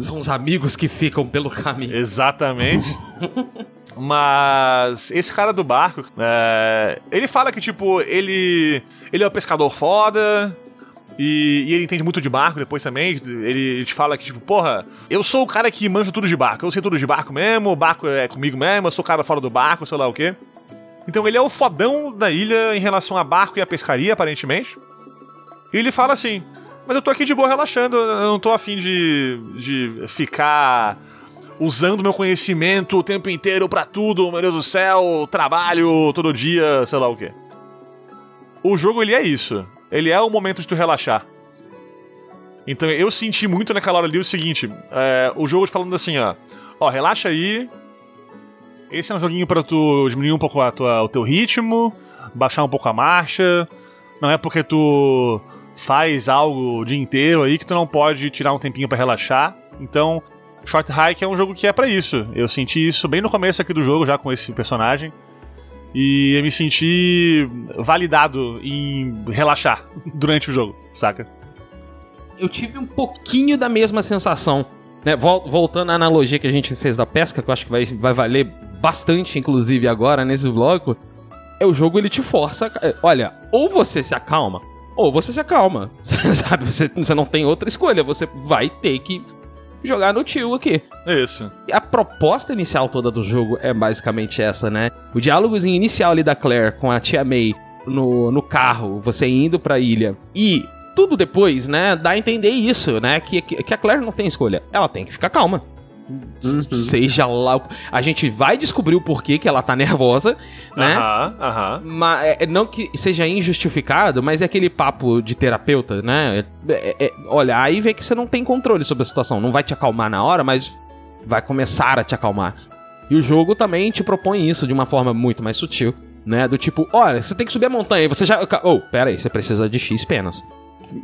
São os amigos que ficam pelo caminho. Exatamente. Mas esse cara do barco, é, ele fala que, tipo, ele, ele é um pescador foda, e, e ele entende muito de barco depois também. Ele, ele te fala que, tipo, porra, eu sou o cara que manja tudo de barco. Eu sei tudo de barco mesmo, o barco é comigo mesmo, eu sou o cara fora do barco, sei lá o quê. Então ele é o fodão da ilha em relação a barco e a pescaria, aparentemente. E ele fala assim: Mas eu tô aqui de boa relaxando, eu não tô afim de, de ficar usando meu conhecimento o tempo inteiro pra tudo, meu Deus do céu, trabalho todo dia, sei lá o quê. O jogo ele é isso. Ele é o momento de tu relaxar. Então eu senti muito naquela hora ali o seguinte: é, o jogo te falando assim, ó. Ó, relaxa aí. Esse é um joguinho pra tu diminuir um pouco a tua, o teu ritmo, baixar um pouco a marcha. Não é porque tu faz algo o dia inteiro aí que tu não pode tirar um tempinho pra relaxar. Então, Short Hike é um jogo que é pra isso. Eu senti isso bem no começo aqui do jogo, já com esse personagem. E eu me senti validado em relaxar durante o jogo, saca? Eu tive um pouquinho da mesma sensação. Né? Vol- Voltando à analogia que a gente fez da pesca, que eu acho que vai, vai valer bastante, inclusive, agora nesse bloco. É o jogo, ele te força. a- Olha, ou você se acalma, ou você se acalma. Sabe? Você, você não tem outra escolha. Você vai ter que jogar no tio aqui. Isso. A proposta inicial toda do jogo é basicamente essa, né? O diálogozinho inicial ali da Claire com a tia May no, no carro, você indo pra ilha. E tudo depois, né, dá a entender isso, né? Que, que, que a Claire não tem escolha. Ela tem que ficar calma. S- Seja lá. o- A gente vai descobrir o porquê que ela tá nervosa, né? Aham, aham. Mas, é, não que seja injustificado, mas é aquele papo de terapeuta, né? É, é, é, olhar e ver que você não tem controle sobre a situação. Não vai te acalmar na hora, mas vai começar a te acalmar. E o jogo também te propõe isso de uma forma muito mais sutil, né? Do tipo, olha, você tem que subir a montanha e você já. Oh, pera aí, você precisa de X penas.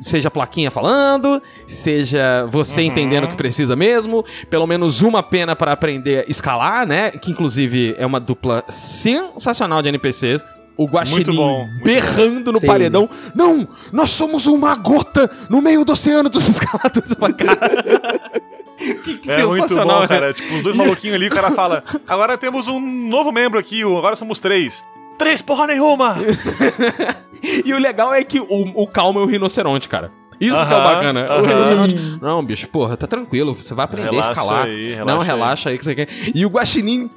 Seja a plaquinha falando, seja você entendendo que precisa mesmo, pelo menos uma pena para aprender a escalar, né? Que inclusive é uma dupla sensacional de NPCs. O Guaxinim bom, muito berrando no Sim. paredão. Não! Nós somos uma gota no meio do oceano dos escaladores. Falei, cara. que, que É muito sensacional, bom, né? cara. Tipo, os dois maluquinhos ali, o cara fala: agora temos um novo membro aqui, agora somos três. Três porra nenhuma! E o legal é que o, o calmo é o rinoceronte, cara. Isso que é o bacana. O aham. rinoceronte. Não, bicho, porra, tá tranquilo. Você vai aprender Relaxa a escalar. aí, relaxa não, aí. relaxa aí que você quer. E o guaxinim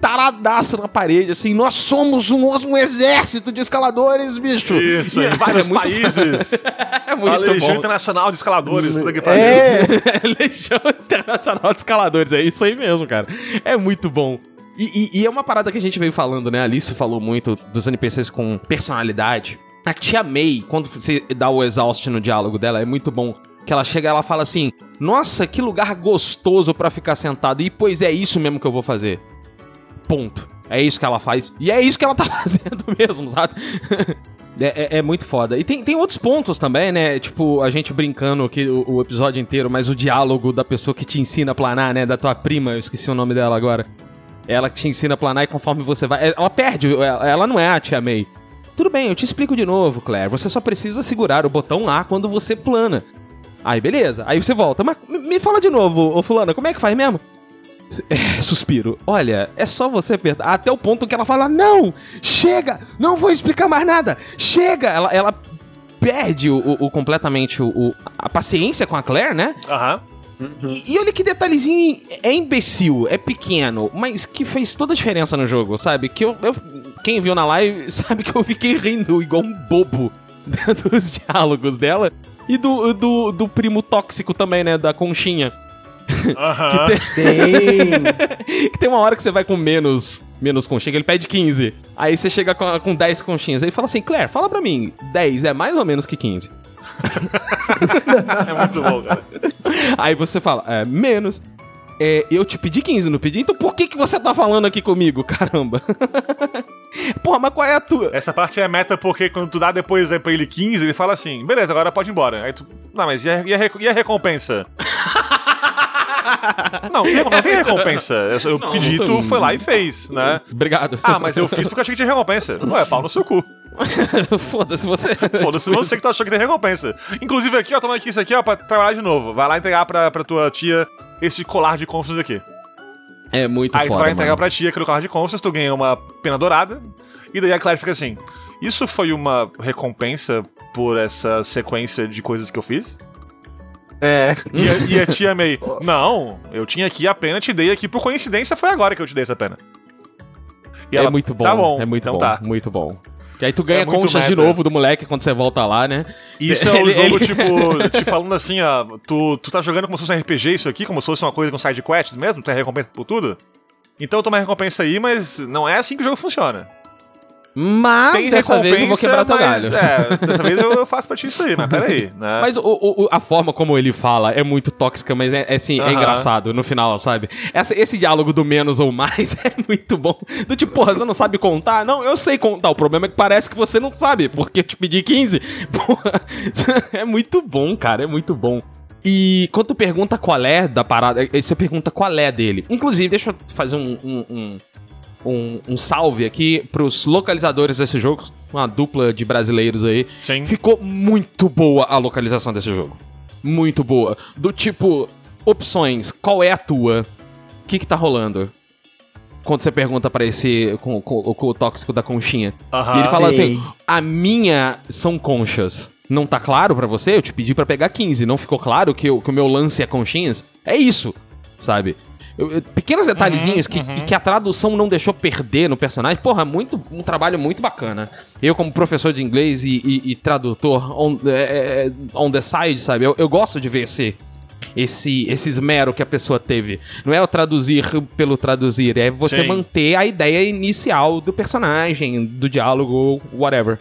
taradaço na parede, assim, nós somos um, um exército de escaladores, bicho. Isso, E- em vários é muito- países. É muito a Legião bom. Internacional de Escaladores. puta que pariu. É, Legião Internacional de Escaladores, é isso aí mesmo, cara. É muito bom. E, e- e é uma parada que a gente veio falando, né? A Alice falou muito dos NPCs com personalidade. A tia May, quando você dá o exaust no diálogo dela, é muito bom. Que ela chega e ela fala assim: Nossa, que lugar gostoso pra ficar sentado. E pois é isso mesmo que eu vou fazer. Ponto. É isso que ela faz. E é isso que ela tá fazendo mesmo, sabe? É, é- é muito foda. E tem, tem outros pontos também, né? Tipo, a gente brincando aqui o, o episódio inteiro, mas o diálogo da pessoa que te ensina a planar, né? Da tua prima, eu esqueci o nome dela agora. Ela te ensina a planar e conforme você vai. Ela perde, ela não é a tia May. Tudo bem, eu te explico de novo, Claire. Você só precisa segurar o botão A quando você plana. Aí, beleza. Aí você volta. Mas me fala de novo, ô fulana, como é que faz mesmo? É, suspiro. Olha, é só você apertar. Até o ponto que ela fala: Não! Chega! Não vou explicar mais nada! Chega! Ela, ela perde o, o- completamente o, o- a paciência com a Claire, né? Aham. E, e olha que detalhezinho é imbecil, é pequeno, mas que fez toda a diferença no jogo, sabe? Que eu, eu- quem viu na live sabe que eu fiquei rindo igual um bobo dos diálogos dela e do, do, do primo tóxico também, né? Da conchinha. Aham. tem. Que tem uma hora que você vai com menos, menos conchinha, que ele pede 15. Aí você chega com, com 10 conchinhas. Aí fala assim, Claire, fala pra mim, 10 é mais ou menos que 15? É muito bom, cara. Aí você fala, é, menos. é, eu te pedi 15, não pedi? Então por que, que você tá falando aqui comigo, caramba? Porra, mas qual é a tua? Essa parte é meta porque quando tu dá depois aí pra ele 15, ele fala assim, beleza, agora pode ir embora. Aí tu, não, mas e a, e a, e a recompensa? não, tem, não tem recompensa. Eu, eu Não, pedi, tu foi lá e fez, né? Obrigado. Ah, mas eu fiz porque eu achei que tinha recompensa. Ué, pau no seu cu. Foda-se você. Foda-se você que tu achou que tem recompensa. Inclusive aqui, ó, toma aqui isso aqui, ó, pra trabalhar de novo. Vai lá entregar pra, pra tua tia esse colar de conchas aqui. É muito Aí tu foda, vai entregar mano. pra tia aquele colar de conchas, tu ganha uma pena dourada. E daí a Claire fica assim: Isso foi uma recompensa por essa sequência de coisas que eu fiz? É. E a, e a tia May, não, eu tinha aqui a pena, te dei aqui, por coincidência foi agora que eu te dei essa pena. E é ela, muito bom. Tá bom, É muito então bom. tá. Muito bom. Que aí tu ganha É conchas de meta. novo do moleque quando você volta lá, né? Isso é o Ele- jogo, ele- tipo, te falando assim, ó, tu, tu tá jogando como se fosse um RPG isso aqui, como se fosse uma coisa com side quests mesmo, tu tem recompensa por tudo? Então toma recompensa aí, mas não é assim que o jogo funciona. Mas Tem dessa vez eu vou quebrar teu mas, galho. É, dessa vez eu, eu faço pra ti isso aí, mas peraí, né? Mas o, o- a forma como ele fala é muito tóxica, mas é, é, assim, é Aham. engraçado no final, sabe? Essa- esse diálogo do menos ou mais é muito bom. Do tipo, porra, você não sabe contar? Não, eu sei contar. O problema é que parece que você não sabe, porque eu te pedi 15. Porra, é muito bom, cara, é muito bom. E quando tu pergunta qual é da parada, aí você pergunta qual é dele. Inclusive, deixa eu fazer um, um, um, um- um salve aqui pros localizadores desse jogo, uma dupla de brasileiros aí. Sim. Ficou muito boa a localização desse jogo. Muito boa. Do tipo, opções, qual é a tua? O que que tá rolando? Quando você pergunta pra esse, com, com- com o tóxico da conchinha. Aham. E ele fala Sim. assim, a minha são conchas. Não tá claro pra você? Eu te pedi pra pegar 15. Não ficou claro que, eu- que o meu lance é conchinhas? É isso, sabe? Eu- eu- pequenos detalhezinhos que, que a tradução não deixou perder no personagem. Porra, muito, um trabalho muito bacana. Eu, como professor de inglês e, e- e tradutor on, é, é, on the side, sabe? Eu, eu gosto de ver esse, esse, esse esmero que a pessoa teve. Não é o traduzir pelo traduzir, é você Sim. manter a ideia inicial do personagem, do diálogo, whatever.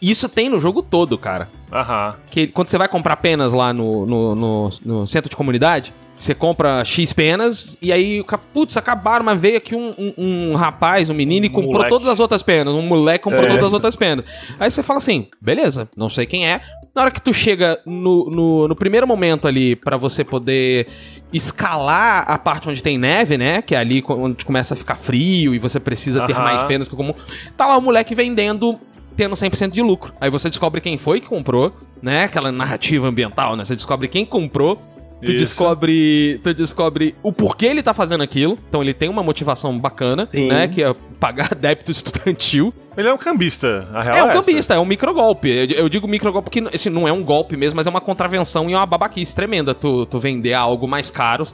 Isso tem no jogo todo, cara. Aham. Que quando você vai comprar penas lá no, no, no- no centro de comunidade, você compra X penas e aí, putz, acabaram, mas veio aqui um, um- um rapaz, um menino e Um comprou moleque. todas as outras penas. Um moleque comprou É. todas as outras penas. Aí você fala assim, beleza, não sei quem é. Na hora que tu chega no, no, no primeiro momento ali pra você poder escalar a parte onde tem neve, né? Que é ali onde começa a ficar frio e você precisa ter Aham. mais penas que o comum. Tá lá o moleque vendendo tendo 100% de lucro. Aí você descobre quem foi que comprou, né? Aquela narrativa ambiental, né? Você descobre quem comprou. Tu Isso. descobre, tu descobre o porquê ele tá fazendo aquilo. Então ele tem uma motivação bacana, Sim. né? Que é pagar débito estudantil. Ele é um cambista, a real É um essa. cambista, é um microgolpe. Eu, eu digo microgolpe porque esse não é um golpe mesmo, mas é uma contravenção e uma babaquice tremenda. Tu, tu vender algo mais caro,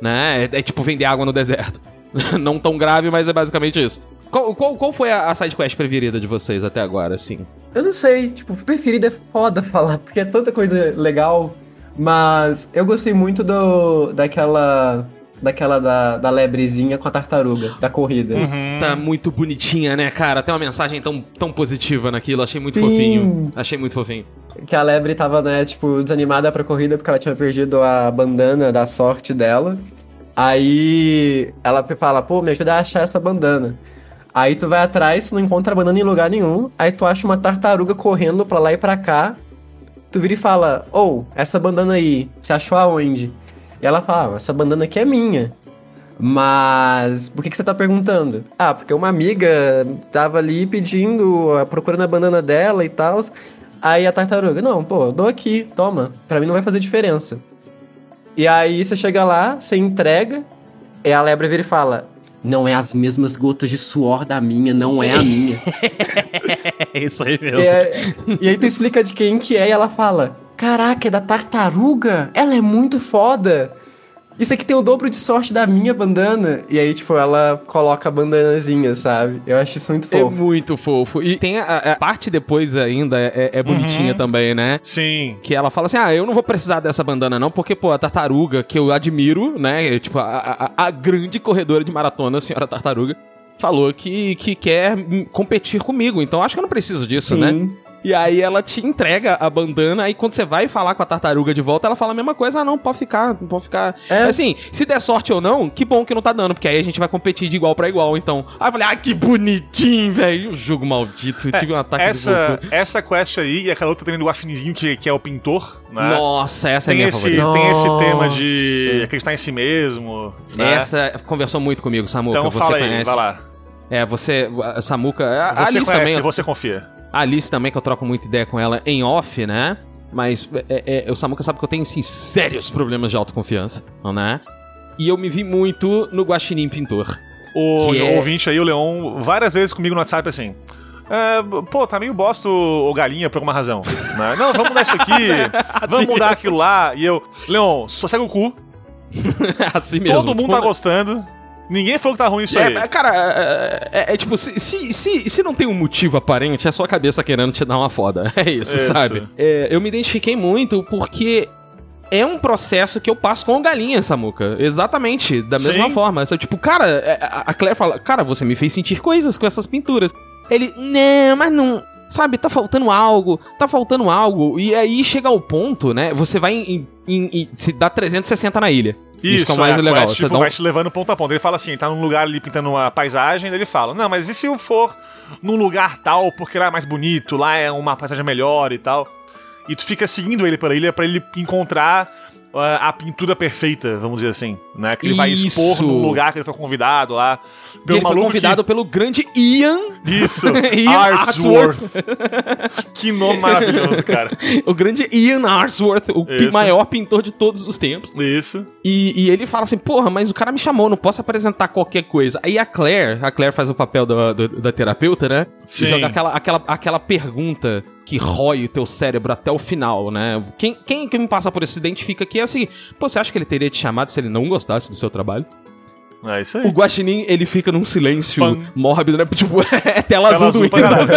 né? É, é tipo vender água no deserto. não tão grave, mas é basicamente isso. Qual, qual, qual foi a, a sidequest preferida de vocês até agora, assim? Eu não sei, tipo, preferida é foda falar, porque é tanta coisa legal. Mas eu gostei muito do daquela. Daquela da, da lebrezinha com a tartaruga, da corrida. Uhum. Tá muito bonitinha, né, cara? Tem uma mensagem tão, tão positiva naquilo. Achei muito Sim. fofinho. Achei muito fofinho. Que a lebre tava, né, tipo, desanimada pra corrida porque ela tinha perdido a bandana da sorte dela. Aí ela fala, pô, me ajuda a achar essa bandana. Aí tu vai atrás, não encontra a bandana em lugar nenhum. Aí tu acha uma tartaruga correndo pra lá e pra cá. Tu vira e fala, ou, essa bandana aí, você achou aonde? E ela fala, ah, essa bandana aqui é minha. Mas por que, que você tá perguntando? Ah, porque uma amiga tava ali pedindo, ah, procurando a bandana dela e tal. Aí a tartaruga, não, pô, eu dou aqui, toma. Pra mim não vai fazer diferença. E aí você chega lá, você entrega, e a lebre vira e fala: Não é as mesmas gotas de suor da minha, não é a minha. É isso aí e, aí, e aí tu explica de quem que é e ela fala: Caraca, é da tartaruga? Ela é muito foda. Isso aqui tem o dobro de sorte da minha bandana. E aí, tipo, ela coloca a bandanazinha, sabe? Eu acho isso muito É fofo. muito fofo. E tem a, a parte depois ainda, é, é bonitinha também, né? Sim. Que ela fala assim: Ah, eu não vou precisar dessa bandana, não, porque, pô, a tartaruga, que eu admiro, né? Tipo, a, a, a grande corredora de maratona, a senhora tartaruga, falou que, que quer competir comigo. Então acho que eu não preciso disso, né? E aí ela te entrega a bandana, aí quando você vai falar com a tartaruga de volta, ela fala a mesma coisa, ah não, pode ficar, não pode ficar. É. Assim, se der sorte ou não, que bom que não tá dando, porque aí a gente vai competir de igual pra igual, então. Aí eu falei, ah, que bonitinho, velho, o jogo maldito, eu tive um ataque É, essa, de essa quest aí e aquela outra também do guaxinizinho que, que é o pintor, né? Nossa, essa é Tem minha esse, favorita. tem esse tema de acreditar em si mesmo. Né? Essa conversou muito comigo, Samuca. então você fala aí, conhece. vai lá. É, você. Samuca. A Você Alice conhece, também. você confia. A Alice também, que eu troco muita ideia com ela em off, né? Mas é, é, o Samuca sabe que eu tenho, assim, sérios problemas de autoconfiança, né? E eu me vi muito no Guaxinim Pintor. O é- ouvinte aí, o Leon, várias vezes comigo no WhatsApp assim. "É, pô, tá meio bosta o, o galinha por alguma razão. né? Não, vamos mudar isso aqui, vamos mudar aquilo lá. E eu, Leon, só segue o cu. assim mesmo. Todo mundo tá gostando. Ninguém falou que tá ruim isso É, aí. cara, é, é- é tipo, se, se, se, se não tem um motivo aparente, é a sua cabeça querendo te dar uma foda. É isso, Isso. sabe? É, eu me identifiquei muito porque é um processo que eu passo com o galinha, Samuca. Exatamente, da mesma Sim. forma. Tipo, cara, é, a a Claire fala, cara, você me fez sentir coisas com essas pinturas. Ele, não, mas não. Sabe, tá faltando algo, tá faltando algo. E aí chega ao ponto, né? Você vai em. em- em- se dá 360 na ilha. Isso, que é o mais a legal. Você tipo, um- vai te levando ponto a ponto. Ele fala assim, tá num lugar ali pintando uma paisagem, daí ele fala, não, mas e se eu for num lugar tal, porque lá é mais bonito, lá é uma paisagem melhor e tal. E tu fica seguindo ele pela ilha pra ele encontrar a pintura perfeita, vamos dizer assim, né? Que ele vai Isso. expor num lugar que ele foi convidado lá. Pelo ele foi convidado pelo grande Ian, que... Isso, Ian Artsworth. que nome maravilhoso, cara. o grande Ian Artsworth, o Isso. maior pintor de todos os tempos. Isso. E, e ele fala assim, porra, mas o cara me chamou, não posso apresentar qualquer coisa. Aí a Claire, a Claire faz o papel do- da terapeuta, né? Sim. E joga aquela, aquela, aquela pergunta que rói o teu cérebro até o final, né? Quem, quem que me passa por esse identifica que é assim, pô, você acha que ele teria te chamado se ele não gostasse do seu trabalho? É isso O aí. Guaxinim, ele fica num silêncio Pan. mórbido, né? Tipo, é tela, azul, azul do Windows.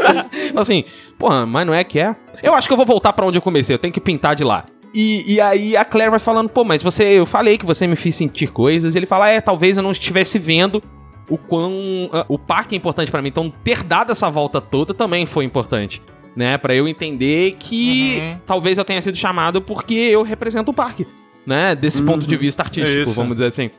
Assim, porra, mas não é que é? Eu acho que eu vou voltar pra onde eu comecei, eu tenho que pintar de lá. E, e aí a Claire vai falando, pô, mas você, eu falei que você me fez sentir coisas. E ele fala, é, talvez eu não estivesse vendo o quão ah, o parque é importante pra mim. Então ter dado essa volta toda também foi importante, né? Pra eu entender que Uhum. talvez eu tenha sido chamado porque eu represento o parque, né? Desse ponto de vista artístico, Isso. vamos dizer assim.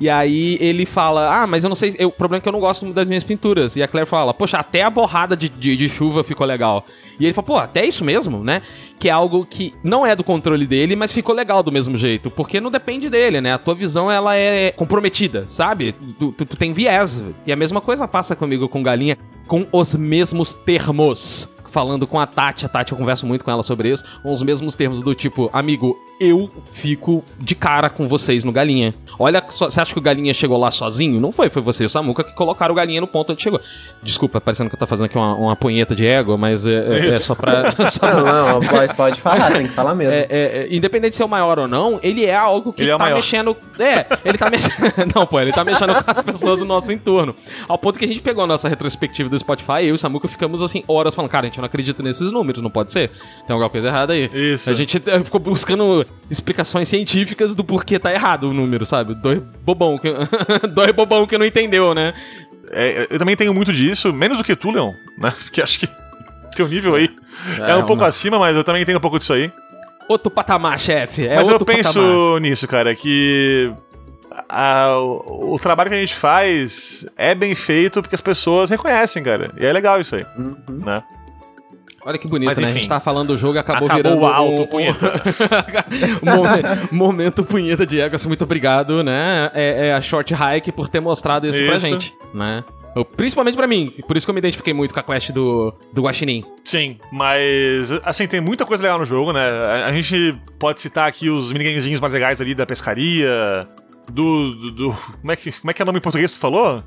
E aí ele fala, ah, mas eu não sei, eu- o problema é que eu não gosto muito das minhas pinturas. E a Claire fala, poxa, até a borrada de, de, de chuva ficou legal. E ele fala, pô, até isso mesmo, né? Que é algo que não é do controle dele, mas ficou legal do mesmo jeito. Porque não depende dele, né? A tua visão, ela é comprometida, sabe? Tu, tu, tu tem viés. E a mesma coisa passa comigo com Galinha, com os mesmos termos falando com a Tati, a Tati eu converso muito com ela sobre isso, com os mesmos termos do tipo, amigo, eu fico de cara com vocês no Galinha. Olha, só- você acha que o Galinha chegou lá sozinho? Não foi, foi você e o Samuca que colocaram o Galinha no ponto onde chegou. Desculpa, parecendo que eu tô fazendo aqui uma, uma punheta de ego, mas é, é- é só pra... só pra- Não, não, mas pode falar, tem que falar mesmo. é, é, é, independente de ser o maior ou não, ele é algo que Ele é tá maior. mexendo. É, ele tá mexendo. não, pô, ele tá mexendo com as pessoas do nosso entorno. Ao ponto que a gente pegou a nossa retrospectiva do Spotify, eu e o Samuca ficamos assim, horas falando, cara, a gente não acredita nesses números, não pode ser? Tem alguma coisa errada aí. Isso. A gente eh, ficou buscando explicações científicas do porquê tá errado o número, sabe? Dois bobão que. Dois bobão que não entendeu, né? É, eu também tenho muito disso, menos do que tu, Leon, né? Porque acho que teu nível aí é, É, um pouco uma- acima, mas eu também tenho um pouco disso aí. Outro patamar, chefe. É mas eu penso patamar. nisso, cara, que a- o, o trabalho que a gente faz é bem feito porque as pessoas reconhecem, cara. E é legal isso aí, Uhum. né? Olha que bonito, Mas, né? A gente tá falando do jogo e acabou, Acabou virando o alto, um, punheta. Momen- momento punheta de ego, assim, muito obrigado, né? É, é a Short Hike por ter mostrado isso, pra Isso. gente, né? Eu- Principalmente pra mim, por isso que eu me identifiquei muito com a quest do, do Guaxinim. Sim, mas assim, tem muita coisa legal no jogo, né? A, a gente pode citar aqui os minigamezinhos mais legais ali da pescaria, do. do, do- como, é que, como é que é o nome em português que tu falou?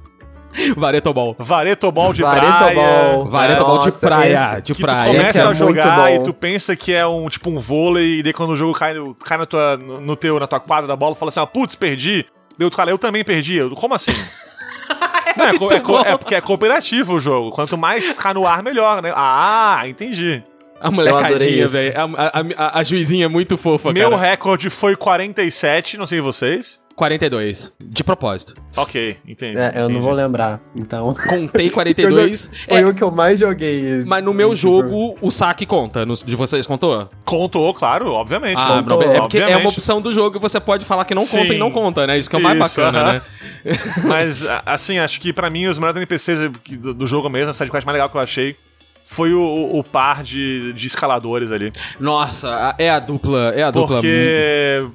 Varetobol. Varetobol de Varetobol. praia. Varetobol de praia, esse- de Que praia. tu começa é a jogar e tu pensa que é um tipo um vôlei, e daí quando o jogo cai, no- cai na, tua, no, no teu, na tua quadra da bola, tu fala assim, ah, putz, perdi. Deu outro cara, eu também perdi. Eu, Como assim? Não, é, co- é co- é porque é cooperativo o jogo. Quanto mais ficar no ar, melhor, né? Ah, entendi. A molecadinha, velho. A, a, a- a juizinha é muito fofa, Meu cara. recorde foi 47, não sei vocês. 42. De propósito. Ok, entendi. É, eu entendi. não vou lembrar, então. Contei 42. Foi É, o que eu mais joguei. esse- mas no meu jogo, o saque conta. No, de vocês contou? Contou, claro, obviamente. Ah, contou, é porque é uma obviamente. opção do jogo e você pode falar que não conta Sim. e não conta, né? Isso que é o mais Isso, bacana, aham. né? Mas, assim, acho que pra mim os melhores NPCs do, do jogo mesmo, a sidequest mais legal que eu achei, foi o, o- par de, de escaladores ali. Nossa, é a dupla. É a dupla. Porque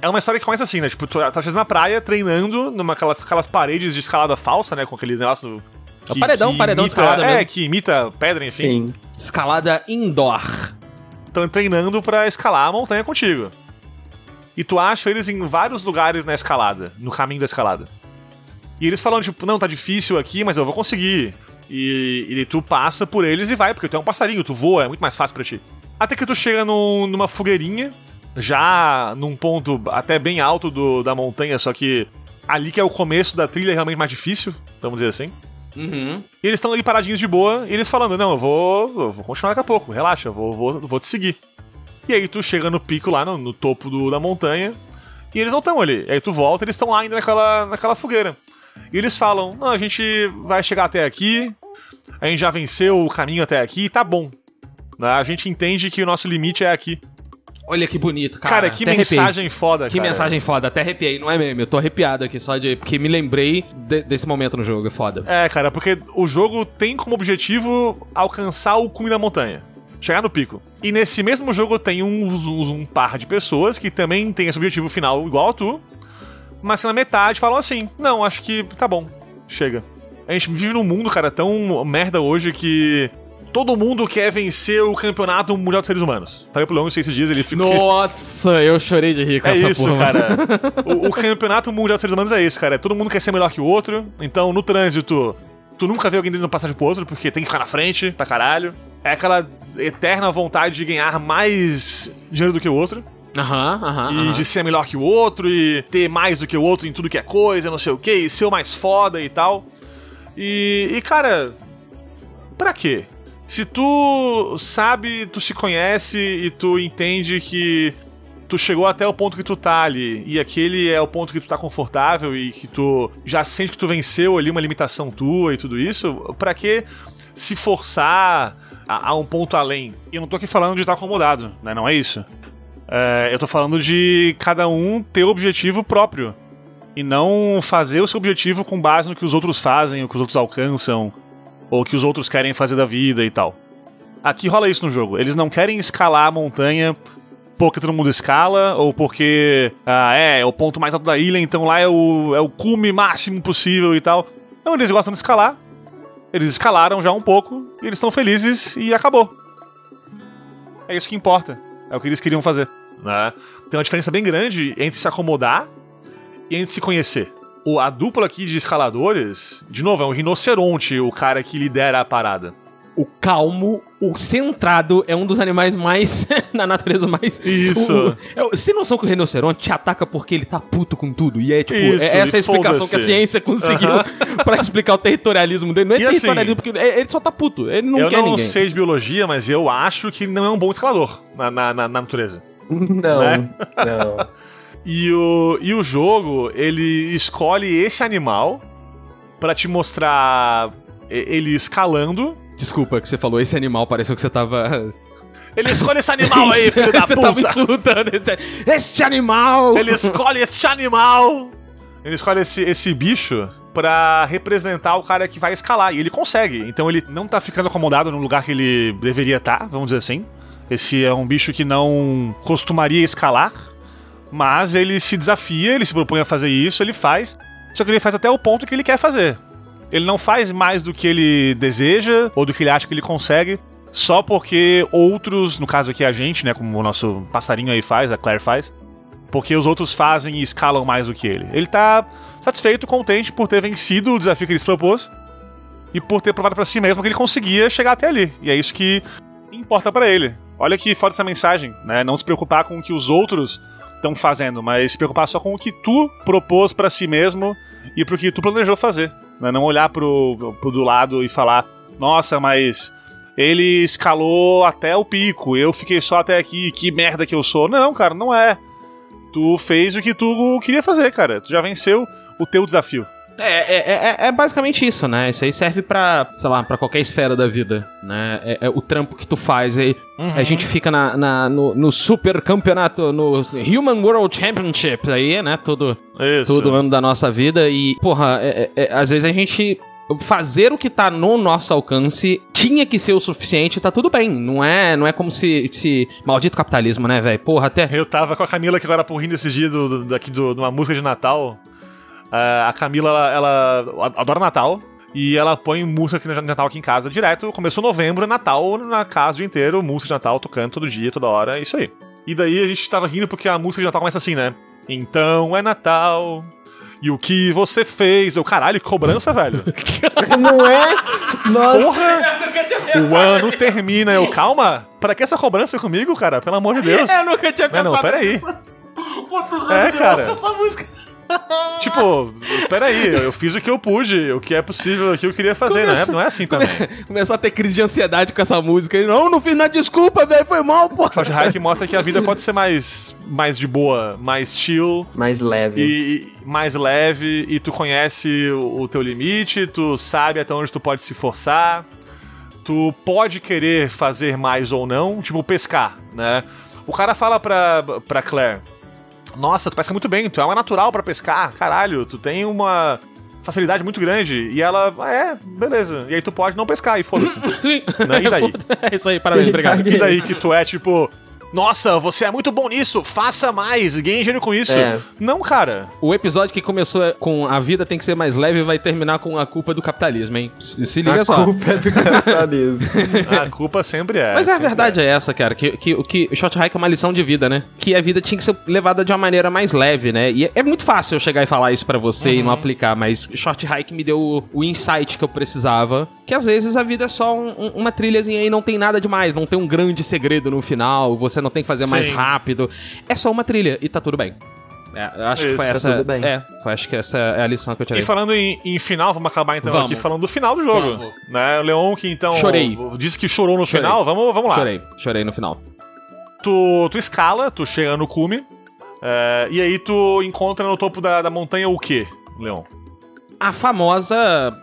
é uma história que começa assim, né? Tipo, tu tá na praia, treinando numa aquelas, aquelas paredes de escalada falsa, né? Com aqueles negócios. É o paredão, paredão de imita, escalada É, mesmo. que imita pedra, enfim. Sim. Escalada indoor. Estão treinando pra escalar a montanha contigo. E tu acha eles em vários lugares na escalada, no caminho da escalada. E eles falando, tipo, não, tá difícil aqui, mas eu vou conseguir. E, e tu passa por eles e vai, porque tu é um passarinho, tu voa, é muito mais fácil pra ti. Até que tu chega num- numa fogueirinha, já num ponto até bem alto do- da montanha, só que ali que é o começo da trilha é realmente mais difícil, vamos dizer assim. Uhum. E eles estão ali paradinhos de boa, e eles falando, não, eu vou, eu vou continuar daqui a pouco, relaxa, eu vou, vou, vou te seguir. E aí tu chega no pico lá, no, no topo do- da montanha, e eles não estão ali. Aí tu volta, eles estão lá ainda naquela, naquela fogueira. E eles falam, não, a gente vai chegar até aqui, a gente já venceu o caminho até aqui, tá bom. Né? A gente entende que o nosso limite é aqui. Olha que bonito, cara. Cara, que Até arrepiei. mensagem foda, Que cara. mensagem foda, até arrepiei, não é meme, eu tô arrepiado aqui só de. Porque me lembrei de- desse momento no jogo, é foda. É, cara, porque o jogo tem como objetivo alcançar o cume da montanha. Chegar no pico. E nesse mesmo jogo tem um, um, um par de pessoas que também tem esse objetivo final igual a tu, mas que na metade falam assim: Não, acho que tá bom, chega. A gente vive num mundo, cara, tão merda hoje que todo mundo quer vencer o campeonato mundial de seres humanos. Falei pro Longo esses dias, ele fica. Nossa, eu chorei de rir com É essa isso, porra. cara. O, o campeonato mundial de seres humanos é isso, cara. Todo mundo quer ser melhor que o outro. Então, no trânsito, tu nunca vê alguém dando passagem pro outro, porque tem que ficar na frente pra caralho. É aquela eterna vontade de ganhar mais dinheiro do que o outro. Aham, aham. E aham. de ser melhor que o outro, e ter mais do que o outro em tudo que é coisa, não sei o que, e ser o mais foda e tal. E, e cara, pra quê? Se tu sabe, tu se conhece e tu entende que tu chegou até o ponto que tu tá ali, e aquele é o ponto que tu tá confortável e que tu já sente que tu venceu ali uma limitação tua e tudo isso, pra que se forçar a, a um ponto além? Eu não tô aqui falando de estar acomodado, né? Não é isso. É, eu tô falando de cada um ter o objetivo próprio. E não fazer o seu objetivo com base no que os outros fazem, o que os outros alcançam, ou que os outros querem fazer da vida e tal. Aqui rola isso no jogo. Eles não querem escalar a montanha porque todo mundo escala, ou porque ah, é, é o ponto mais alto da ilha, então lá é o, é o cume máximo possível e tal. Não, eles gostam de escalar. Eles escalaram já um pouco, e eles estão felizes e acabou. É isso que importa. É o que eles queriam fazer. Né? Tem uma diferença bem grande entre se acomodar e entre se conhecer. O, a dupla aqui de escaladores, de novo, é um rinoceronte o cara que lidera a parada. O calmo, o centrado é um dos animais mais. na natureza mais. Isso. O, o, é, você tem noção que o rinoceronte te ataca porque ele tá puto com tudo? E é tipo, Isso, é essa e a explicação que a ciência conseguiu pra explicar o territorialismo dele. Não é E assim, territorialismo, porque é- ele só tá puto. Ele não eu quer não ninguém. sei de biologia, mas eu acho que ele não é um bom escalador na, na, na- na natureza. Não, Né? não. E o, e o jogo, ele escolhe esse animal pra te mostrar ele escalando. Desculpa que você falou esse animal, pareceu que você tava. Ele escolhe esse animal aí, filho da você puta! insultando esse, este animal! Ele escolhe esse animal! Ele escolhe esse, esse bicho pra representar o cara que vai escalar. E ele consegue. Então ele não tá ficando acomodado no lugar que ele deveria estar, vamos dizer assim. Esse é um bicho que não costumaria escalar. Mas ele se desafia, ele se propõe a fazer isso, ele faz. Só que ele faz até o ponto que ele quer fazer. Ele não faz mais do que ele deseja ou do que ele acha que ele consegue, só porque outros, no caso aqui a gente, né, como o nosso passarinho aí faz, a Claire faz, porque os outros fazem e escalam mais do que ele. Ele tá satisfeito, contente por ter vencido o desafio que ele se propôs e por ter provado pra si mesmo que ele conseguia chegar até ali. E é isso que importa pra ele. Olha que foda essa mensagem, né? Não se preocupar com o que os outros estão fazendo, mas se preocupar só com o que tu propôs pra si mesmo e pro que tu planejou fazer. Né? Não olhar pro, pro do lado e falar, nossa, mas ele escalou até o pico, eu fiquei só até aqui, que merda que eu sou. Não, cara, não é. Tu fez o que tu queria fazer, cara. Tu já venceu o teu desafio. É, é, é, é basicamente isso, né? Isso aí serve pra, sei lá, pra qualquer esfera da vida, né? É, é o trampo que tu faz. Aí a gente fica na, na- no, no super campeonato, no Human World Championship aí, né? Todo, Isso. todo ano da nossa vida. E, porra, é- é- é- às vezes a gente. Fazer o que tá no nosso alcance tinha que ser o suficiente, tá tudo bem. Não é, não é como se, se. Maldito capitalismo, né, velho? Porra, até. Eu tava com a Camila que agora por rindo esses dias do, do- daqui do- de uma música de Natal. Ah, a Camila, ela, ela adora Natal. E ela põe música aqui no Natal aqui em casa direto. Começou novembro, é Natal, na casa o dia inteiro. Música de Natal, tocando todo dia, toda hora. É isso aí. E daí a gente tava rindo porque a música de Natal começa assim, né? Então é Natal. E o que você fez? Eu, caralho, que cobrança, velho. Não é? Nossa. Porra! O ano termina. Eu, calma. Pra que essa cobrança comigo, cara? Pelo amor de Deus. Eu nunca tinha Não, não, peraí. Quantos É, cara. essa música? Tipo, peraí, eu fiz o que eu pude, o que é possível, o que eu queria fazer, né? Começa- Não é assim também. Começou a ter crise de ansiedade com essa música. Ele, não, não fiz nada, desculpa, velho, foi mal, pô. Short Hike mostra que a vida pode ser mais, mais de boa, mais chill Mais leve. e, e mais leve, e tu conhece o, o teu limite, tu sabe até onde tu pode se forçar, tu pode querer fazer mais ou não, tipo pescar, né? O cara fala pra, pra Claire: Nossa, tu pesca muito bem, tu é uma natural pra pescar, caralho, tu tem uma facilidade muito grande. E ela, ah, é, beleza. E aí tu pode não pescar e foda-se. Sim. Né? E daí? É isso aí, parabéns, obrigado. E daí que tu é tipo, nossa, você é muito bom nisso, faça mais, ganhe dinheiro com isso. É. Não, cara. O episódio que começou com a vida tem que ser mais leve vai terminar com a culpa do capitalismo, hein? Se, se liga a só. culpa é do capitalismo. A culpa sempre é. Mas a verdade é. essa, cara, que, que, o que o Short Hike é uma lição de vida, né? Que a vida tinha que ser levada de uma maneira mais leve, né? E é, é muito fácil eu chegar e falar isso pra você e não aplicar, mas Short Hike me deu o, o insight que eu precisava. Que às vezes a vida é só um- um- uma trilhazinha e não tem nada demais, não tem um grande segredo no final, você não tem que fazer mais Sim. rápido. É só uma trilha e tá tudo bem. É, acho que Isso, foi tá essa. tudo bem. É, foi, acho que essa é a lição que eu tirei. E falando em, em final, vamos acabar então Vamos. aqui falando do final do jogo. Vamos. Né? O Leon que então Chorei. disse que chorou no Chorei. final, vamos, vamos lá. Chorei, chorei no final. Tu, tu escala, tu chega no cume, é, e aí tu encontra no topo da, da montanha o quê, Leon? A famosa,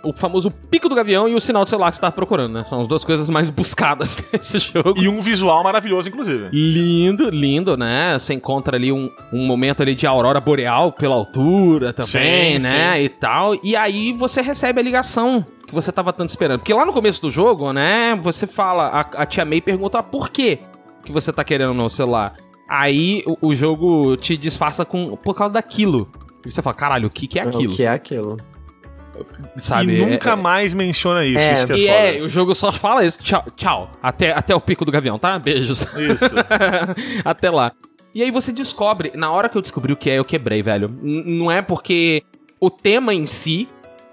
o famoso pico do gavião e o sinal do celular que você tava procurando, né? São as duas coisas mais buscadas desse jogo. E um visual maravilhoso, inclusive. Lindo, lindo, né? Você encontra ali um, um momento ali de aurora boreal pela altura também, Sim, né? E tal. E aí você recebe a ligação que você tava tanto esperando. Porque lá no começo do jogo, né? Você fala, a, a tia May pergunta ah, por quê que você tá querendo no celular. Aí o, o jogo te disfarça com por causa daquilo. E você fala, caralho, o que, que é aquilo? O que é aquilo? Sabe? e É- nunca é- mais menciona isso, É. isso que é e foda. é, o jogo só fala isso. Tchau, tchau. Até, até o pico do gavião, tá? Beijos. Isso. até lá. E aí você descobre, na hora que eu descobri o que é, eu quebrei, velho. N- não é porque o tema em si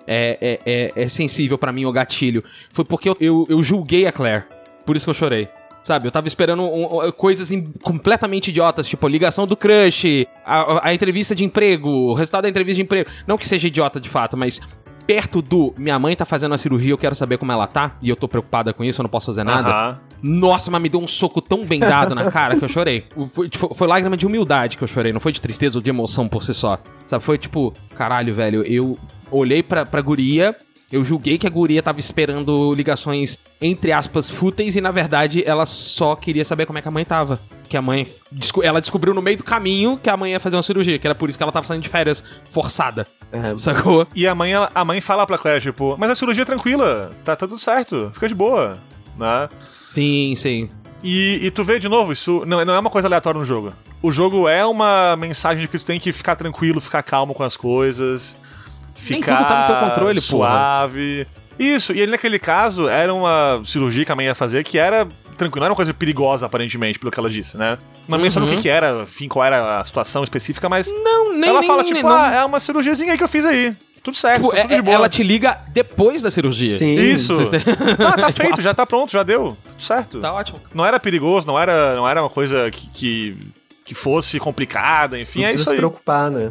é, é, é, é sensível pra mim, o gatilho. Foi porque eu, eu, eu julguei a Claire. Por isso que eu chorei. Sabe, eu tava esperando um- um- coisas completamente idiotas, tipo a ligação do crush, a, a- a entrevista de emprego, o resultado da entrevista de emprego. Não que seja idiota de fato, mas perto do minha mãe tá fazendo a cirurgia, eu quero saber como ela tá, e eu tô preocupada com isso, eu não posso fazer nada. Aham. Nossa, mas me deu um soco tão bem dado na cara que eu chorei. Foi, foi, foi lágrima de humildade que eu chorei, não foi de tristeza ou de emoção por si só. Sabe, foi tipo, caralho, velho, eu olhei pra, pra guria, eu julguei que a guria tava esperando ligações, entre aspas, fúteis, e na verdade ela só queria saber como é que a mãe tava. Que a mãe. Ela descobriu no meio do caminho que a mãe ia fazer uma cirurgia, que era por isso que ela tava saindo de férias forçada. É, Sacou? E a mãe, a mãe fala pra Claire, tipo, mas a cirurgia é tranquila, tá, tá tudo certo, fica de boa, né? Sim, sim. E, e tu vê de novo, isso não, não é uma coisa aleatória no jogo. O jogo é uma mensagem de que tu tem que ficar tranquilo, ficar calmo com as coisas, Nem ficar tudo tá no teu controle, porra. suave. Isso, e ele naquele caso era uma cirurgia que a mãe ia fazer que era tranquila, não era uma coisa perigosa aparentemente, pelo que ela disse, né? Não mencionou o Uhum. que, que era, enfim, qual era a situação específica, mas Não, nem. ela nem- fala nem- tipo, não. ah, é uma cirurgiazinha aí que eu fiz aí. Tudo certo, Tipo, tá é- tudo de boa. ela te liga depois da cirurgia. Sim. Isso. Têm- Tá, tá feito, já tá pronto, já deu. Tudo certo. Tá ótimo. Não era perigoso, não era, não era uma coisa que, que, que fosse complicada, enfim, não é precisa isso se aí. preocupar, né?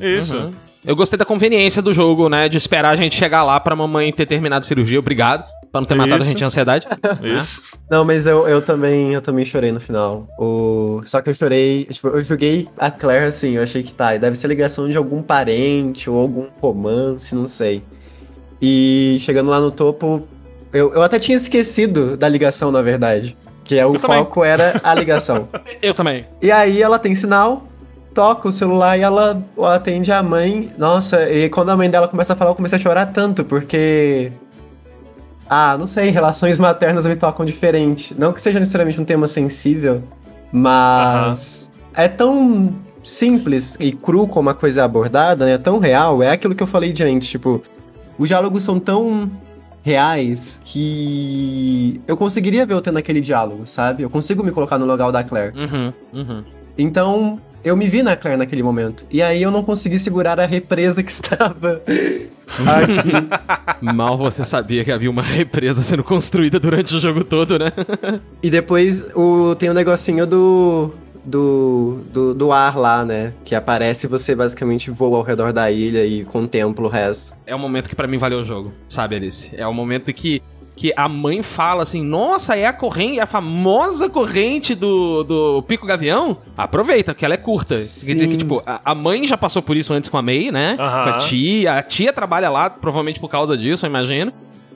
Isso. Uhum. Eu gostei da conveniência do jogo, né? De esperar a gente chegar lá pra mamãe ter terminado a cirurgia. Obrigado. Pra não ter matado a Isso. gente de ansiedade. Isso. Não, mas eu, eu também eu também chorei no final. O... Só que eu chorei, tipo, eu joguei a Claire assim, eu achei que tá, deve ser ligação de algum parente ou algum romance, não sei. E chegando lá no topo, eu, eu até tinha esquecido da ligação, na verdade. Que é o Eu também. foco era a ligação. Eu também. E aí ela tem sinal, toca o celular e ela atende a mãe. Nossa, e quando a mãe dela começa a falar, eu comecei a chorar tanto, porque. Ah, não sei, relações maternas me tocam diferente. Não que seja necessariamente um tema sensível, mas. É tão simples e cru como a coisa é abordada, né? Tão real. É aquilo que eu falei de antes, tipo. Os diálogos são tão reais que eu conseguiria ver eu tendo aquele diálogo, sabe? Eu consigo me colocar no lugar da Claire. Uhum, uhum. Então, eu me vi na Claire naquele momento. E aí eu não consegui segurar a represa que estava aqui. Mal você sabia que havia uma represa sendo construída durante o jogo todo, né? e depois o, tem o negocinho do, do, do, do ar lá, né? Que aparece e você basicamente voa ao redor da ilha e contempla o resto. É o momento que pra mim valeu o jogo, sabe, Alice? É o momento que, que a mãe fala assim: Nossa, é a corrente, é a famosa corrente do, do Pico Gavião? Aproveita, que ela é curta. Sim. Quer dizer que, tipo, a, a mãe já passou por isso antes com a May, né? Aham. Com a tia. A tia trabalha lá, provavelmente por causa disso, eu imagino.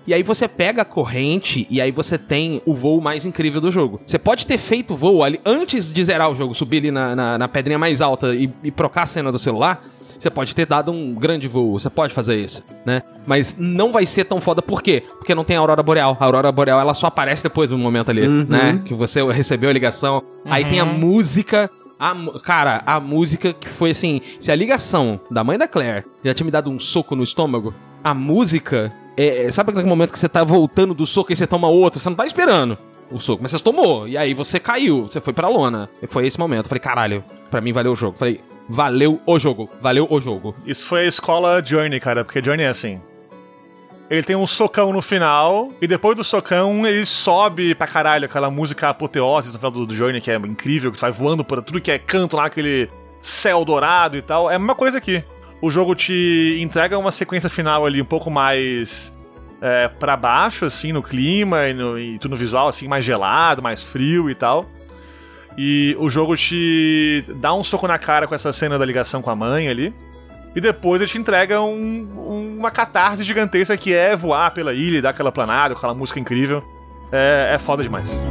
E aí você pega a corrente e aí você tem o voo mais incrível do jogo. Você pode ter feito o voo ali antes de zerar o jogo, subir ali na, na, na pedrinha mais alta e, e procar a cena do celular. Você pode ter dado um grande voo, você pode fazer isso, né? Mas não vai ser tão foda, por quê? Porque não tem a Aurora Boreal. A Aurora Boreal, ela só aparece depois do momento ali, Uhum. né? Que você recebeu a ligação. Aí tem a música... A, cara, a música que foi assim... Se a ligação da mãe da Claire já tinha me dado um soco no estômago, a música... É, é- sabe aquele momento que você tá voltando do soco e você toma outro? Você não tá esperando o soco, mas você tomou. E aí você caiu, você foi pra lona. E foi esse momento. Eu falei, caralho, pra mim valeu o jogo. Falei, valeu o jogo, valeu o jogo. Isso foi a escola Journey, cara, porque Journey é assim. Ele tem um socão no final, e depois do socão ele sobe pra caralho aquela música apoteose no final do, do Journey, que é incrível, que tu vai voando por tudo que é canto lá, aquele céu dourado e tal. É a mesma coisa aqui. O jogo te entrega uma sequência final ali um pouco mais é, para baixo, assim, no clima e, no, e tudo no visual, assim, mais gelado, mais frio e tal. E o jogo te dá um soco na cara com essa cena da ligação com a mãe ali. E depois ele te entrega um- uma catarse gigantesca que é voar pela ilha e dar aquela planada, aquela música incrível. É, é foda demais.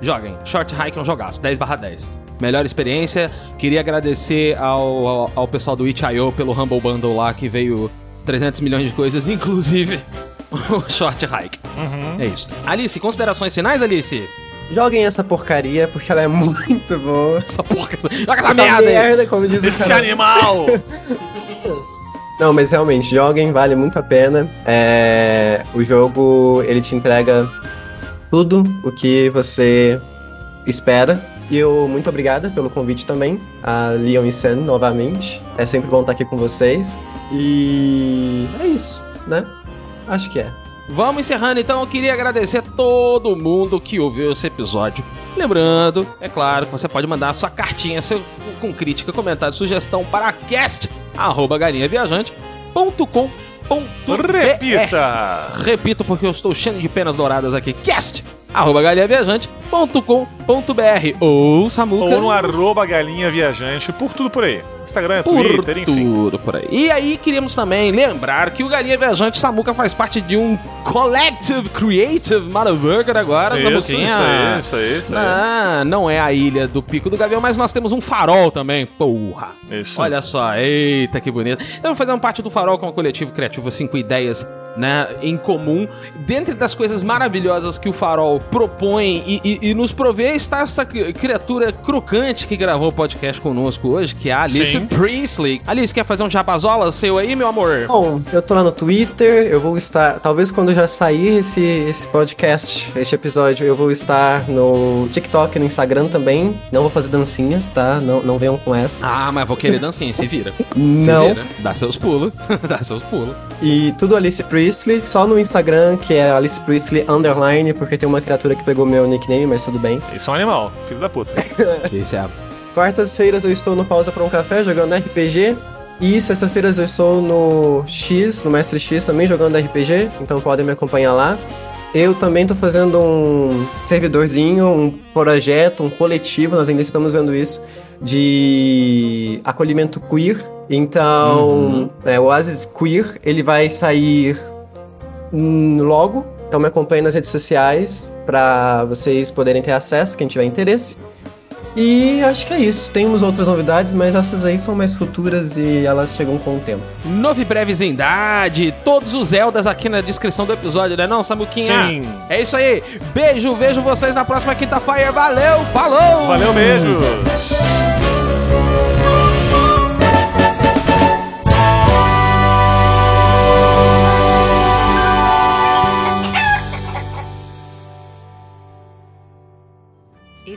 Joguem. Short Hike é um jogaço. 10 barra 10. Melhor experiência. Queria agradecer ao, ao, ao pessoal do Itch.io pelo Humble Bundle lá, que veio 300 milhões de coisas, inclusive o Short Hike. É isso. Alice, considerações finais, Alice? Joguem essa porcaria, porque ela é muito boa. Essa porca... Joga essa Essa merda merda, como diz o Esse canal. animal! Não, mas realmente, joguem, vale muito a pena. É, O jogo, ele te entrega tudo o que você espera. E eu, muito obrigada pelo convite também, a Leon e Sen, novamente. É sempre bom estar aqui com vocês. E é isso, né? Acho que é. Vamos encerrando então. Eu queria agradecer a todo mundo que ouviu esse episódio. Lembrando, é claro, que você pode mandar sua cartinha seu, com crítica, comentário, sugestão para cast.galinhaviajante.com.br Repita! Repito porque eu estou cheio de penas douradas aqui. Cast! Arroba galinhaviajante.com.br ou Samuca. Ou no arroba galinha viajante, por tudo por aí. Instagram, por Twitter, enfim. tudo por aí. E aí, queríamos também lembrar que o Galinha Viajante Samuca faz parte de um Collective Creative Motherfucker agora, Isso, isso Samuquinha. aí, isso aí, isso aí. Ah, não é a ilha do Pico do Gavião, mas nós temos um farol também, porra. Isso. Olha só, eita que bonito. Então fazemos parte do Farol, é um coletivo criativo, cinco ideias, né, em comum. Dentre das coisas maravilhosas que o Farol propõe e, e- e nos provê, está essa cri- criatura crocante que gravou o podcast conosco hoje, que é a Alice Sim. Priestley. Alice, quer fazer um jabazola seu aí, meu amor? Bom, eu tô lá no Twitter, eu vou estar. Talvez quando já sair esse, esse podcast, este episódio, eu vou estar no TikTok, no Instagram também. Não vou fazer dancinhas, tá? Não, não venham com essa. Ah, mas vou querer dancinha, se vira. Se não. vira. Dá seus pulos, dá seus pulos. E tudo Alice Priestley, só no Instagram, que é Alice Priestley Underline, porque tem uma criatura que pegou meu nickname, mas tudo bem. Isso é um animal, filho da puta. Esse é. Quartas-feiras eu estou no Pausa para um Café jogando RPG. E sexta-feiras eu estou no X, no Mestre X também jogando RPG, então podem me acompanhar lá. Eu também estou fazendo um servidorzinho, um projeto, um coletivo, nós ainda estamos vendo isso, de acolhimento queer. Então, é, o Oasis Queer, ele vai sair logo, então me acompanhem nas redes sociais para vocês poderem ter acesso, quem tiver interesse. E acho que é isso. Temos outras novidades, mas essas aí são mais futuras e elas chegam com o tempo. Novo e breve Zendade, todos os Zeldas aqui na descrição do episódio, né não, Samuquinha? Sim. É isso aí. Beijo, vejo vocês na próxima quinta-feira. Valeu, falou! Valeu, beijos!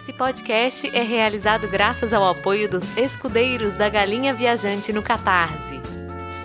Esse podcast é realizado graças ao apoio dos escudeiros da Galinha Viajante no Catarse.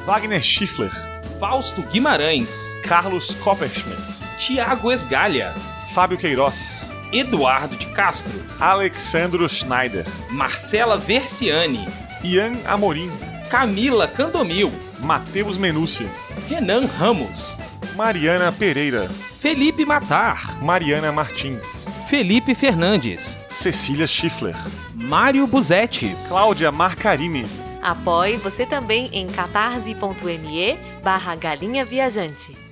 Wagner Schiffler, Fausto Guimarães, Carlos Copperschmidt, Tiago Esgalha, Fábio Queiroz, Eduardo de Castro, Alexandro Schneider, Marcela Versiani, Ian Amorim, Camila Candomil, Matheus Menúcia, Renan Ramos, Mariana Pereira, Felipe Matar, Mariana Martins, Felipe Fernandes, Cecília Schiffler, Mário Buzetti, Cláudia Marcarini, Apoie você também em catarse.me barra galinha viajante.